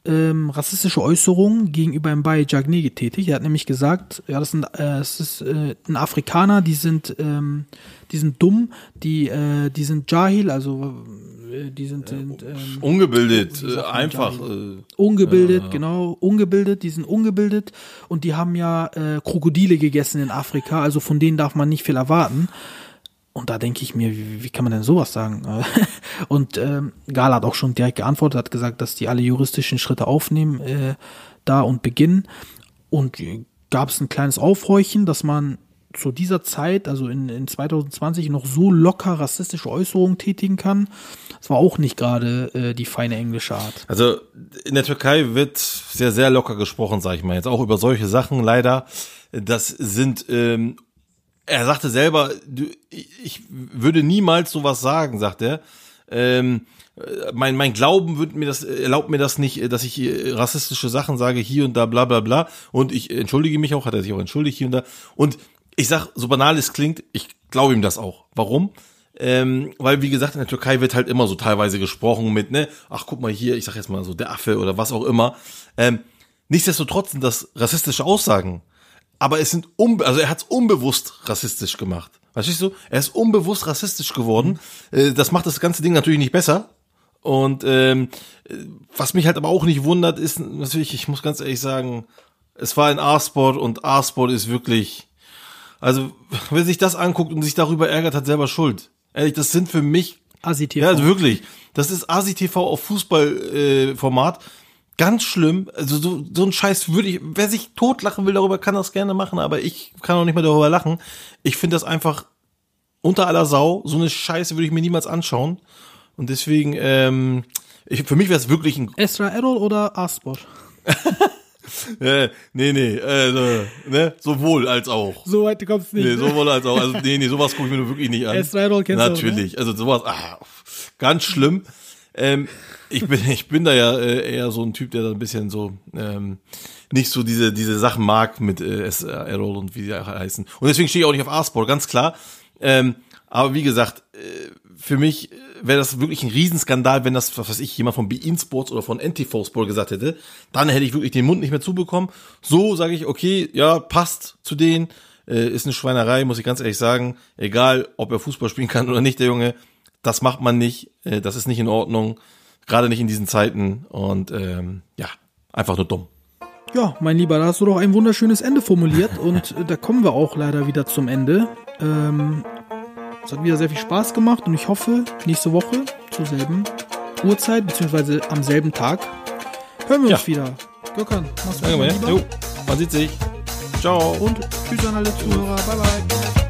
ähm, rassistische Äußerungen gegenüber Mbai Jagné getätigt. Er hat nämlich gesagt, ja, das sind, äh, es ist äh, ein Afrikaner, die sind, ähm, die sind dumm, die, äh, die sind Jahil, also äh, die sind, sind ähm, Ungebildet, äh, einfach. Äh, Ungebildet, genau, ungebildet, die sind ungebildet und die haben ja äh, Krokodile gegessen in Afrika, also von denen darf man nicht viel erwarten. Und da denke ich mir, wie, wie kann man denn sowas sagen? und ähm, Gala hat auch schon direkt geantwortet, hat gesagt, dass die alle juristischen Schritte aufnehmen äh, da und beginnen. Und gab es ein kleines Aufhorchen, dass man zu dieser Zeit, also in, in 2020, noch so locker rassistische Äußerungen tätigen kann. Das war auch nicht gerade äh, die feine englische Art. Also in der Türkei wird sehr, sehr locker gesprochen, sage ich mal jetzt, auch über solche Sachen leider. Das sind, ähm, er sagte selber, du, ich würde niemals sowas sagen, sagt er. Ähm, äh, mein, mein Glauben wird mir das, erlaubt mir das nicht, dass ich rassistische Sachen sage, hier und da, bla bla bla. Und ich entschuldige mich auch, hat er sich auch entschuldigt hier und da. Und ich sag, so banal es klingt, ich glaube ihm das auch. Warum? Ähm, weil, wie gesagt, in der Türkei wird halt immer so teilweise gesprochen mit, ne, ach guck mal hier, ich sag jetzt mal so, der Affe oder was auch immer. Ähm, nichtsdestotrotz sind das rassistische Aussagen. Aber es sind, unbe also er hat es unbewusst rassistisch gemacht. Verstehst du? Er ist unbewusst rassistisch geworden. Äh, das macht das ganze Ding natürlich nicht besser. Und ähm, äh, was mich halt aber auch nicht wundert, ist natürlich, ich muss ganz ehrlich sagen, es war ein A-Sport und A-Sport ist wirklich, also wer sich das anguckt und sich darüber ärgert, hat selber Schuld. Ehrlich, das sind für mich Asi TV. ja, also wirklich. Das ist ASI TV auf Fußballformat. Äh, Format. Ganz schlimm. Also so, so ein Scheiß würde ich, wer sich totlachen will, darüber kann das gerne machen, aber ich kann auch nicht mehr darüber lachen. Ich finde das einfach unter aller Sau. So eine Scheiße würde ich mir niemals anschauen. Und deswegen, ähm, ich, für mich wäre es wirklich ein Esra Errol oder Asport? äh, nee, nee, äh, ne, sowohl als auch. So weit kommt's nicht. Nee, sowohl als auch. Also, nee, nee, sowas gucke ich mir wirklich nicht an. Esra Errol kennst du ne? Natürlich. Also sowas, ah, ganz schlimm. Ähm, ich bin, ich bin da ja äh, eher so ein Typ, der da ein bisschen so ähm, nicht so diese diese Sachen mag mit äh, S- Errol und wie die heißen. Und deswegen stehe ich auch nicht auf A-Sport, ganz klar. Ähm, aber wie gesagt, äh, für mich wäre das wirklich ein Riesenskandal, wenn das, was weiß ich, jemand von Bein Sports oder von NTV Sport gesagt hätte. Dann hätte ich wirklich den Mund nicht mehr zubekommen. So sage ich, okay, ja, passt zu denen. Äh, ist eine Schweinerei, muss ich ganz ehrlich sagen. Egal, ob er Fußball spielen kann oder nicht, der Junge. Das macht man nicht, äh, das ist nicht in Ordnung, gerade nicht in diesen Zeiten und ähm, ja, einfach nur dumm. Ja, mein Lieber, da hast du doch ein wunderschönes Ende formuliert und äh, da kommen wir auch leider wieder zum Ende. Ähm, es hat wieder sehr viel Spaß gemacht und ich hoffe, nächste Woche zur selben Uhrzeit beziehungsweise am selben Tag hören wir Ja. uns wieder. Gökhan, mach's gut, Danke, mein Lieber. jo, man sieht sich. Ciao. Und tschüss an alle Zuhörer. Bye, bye.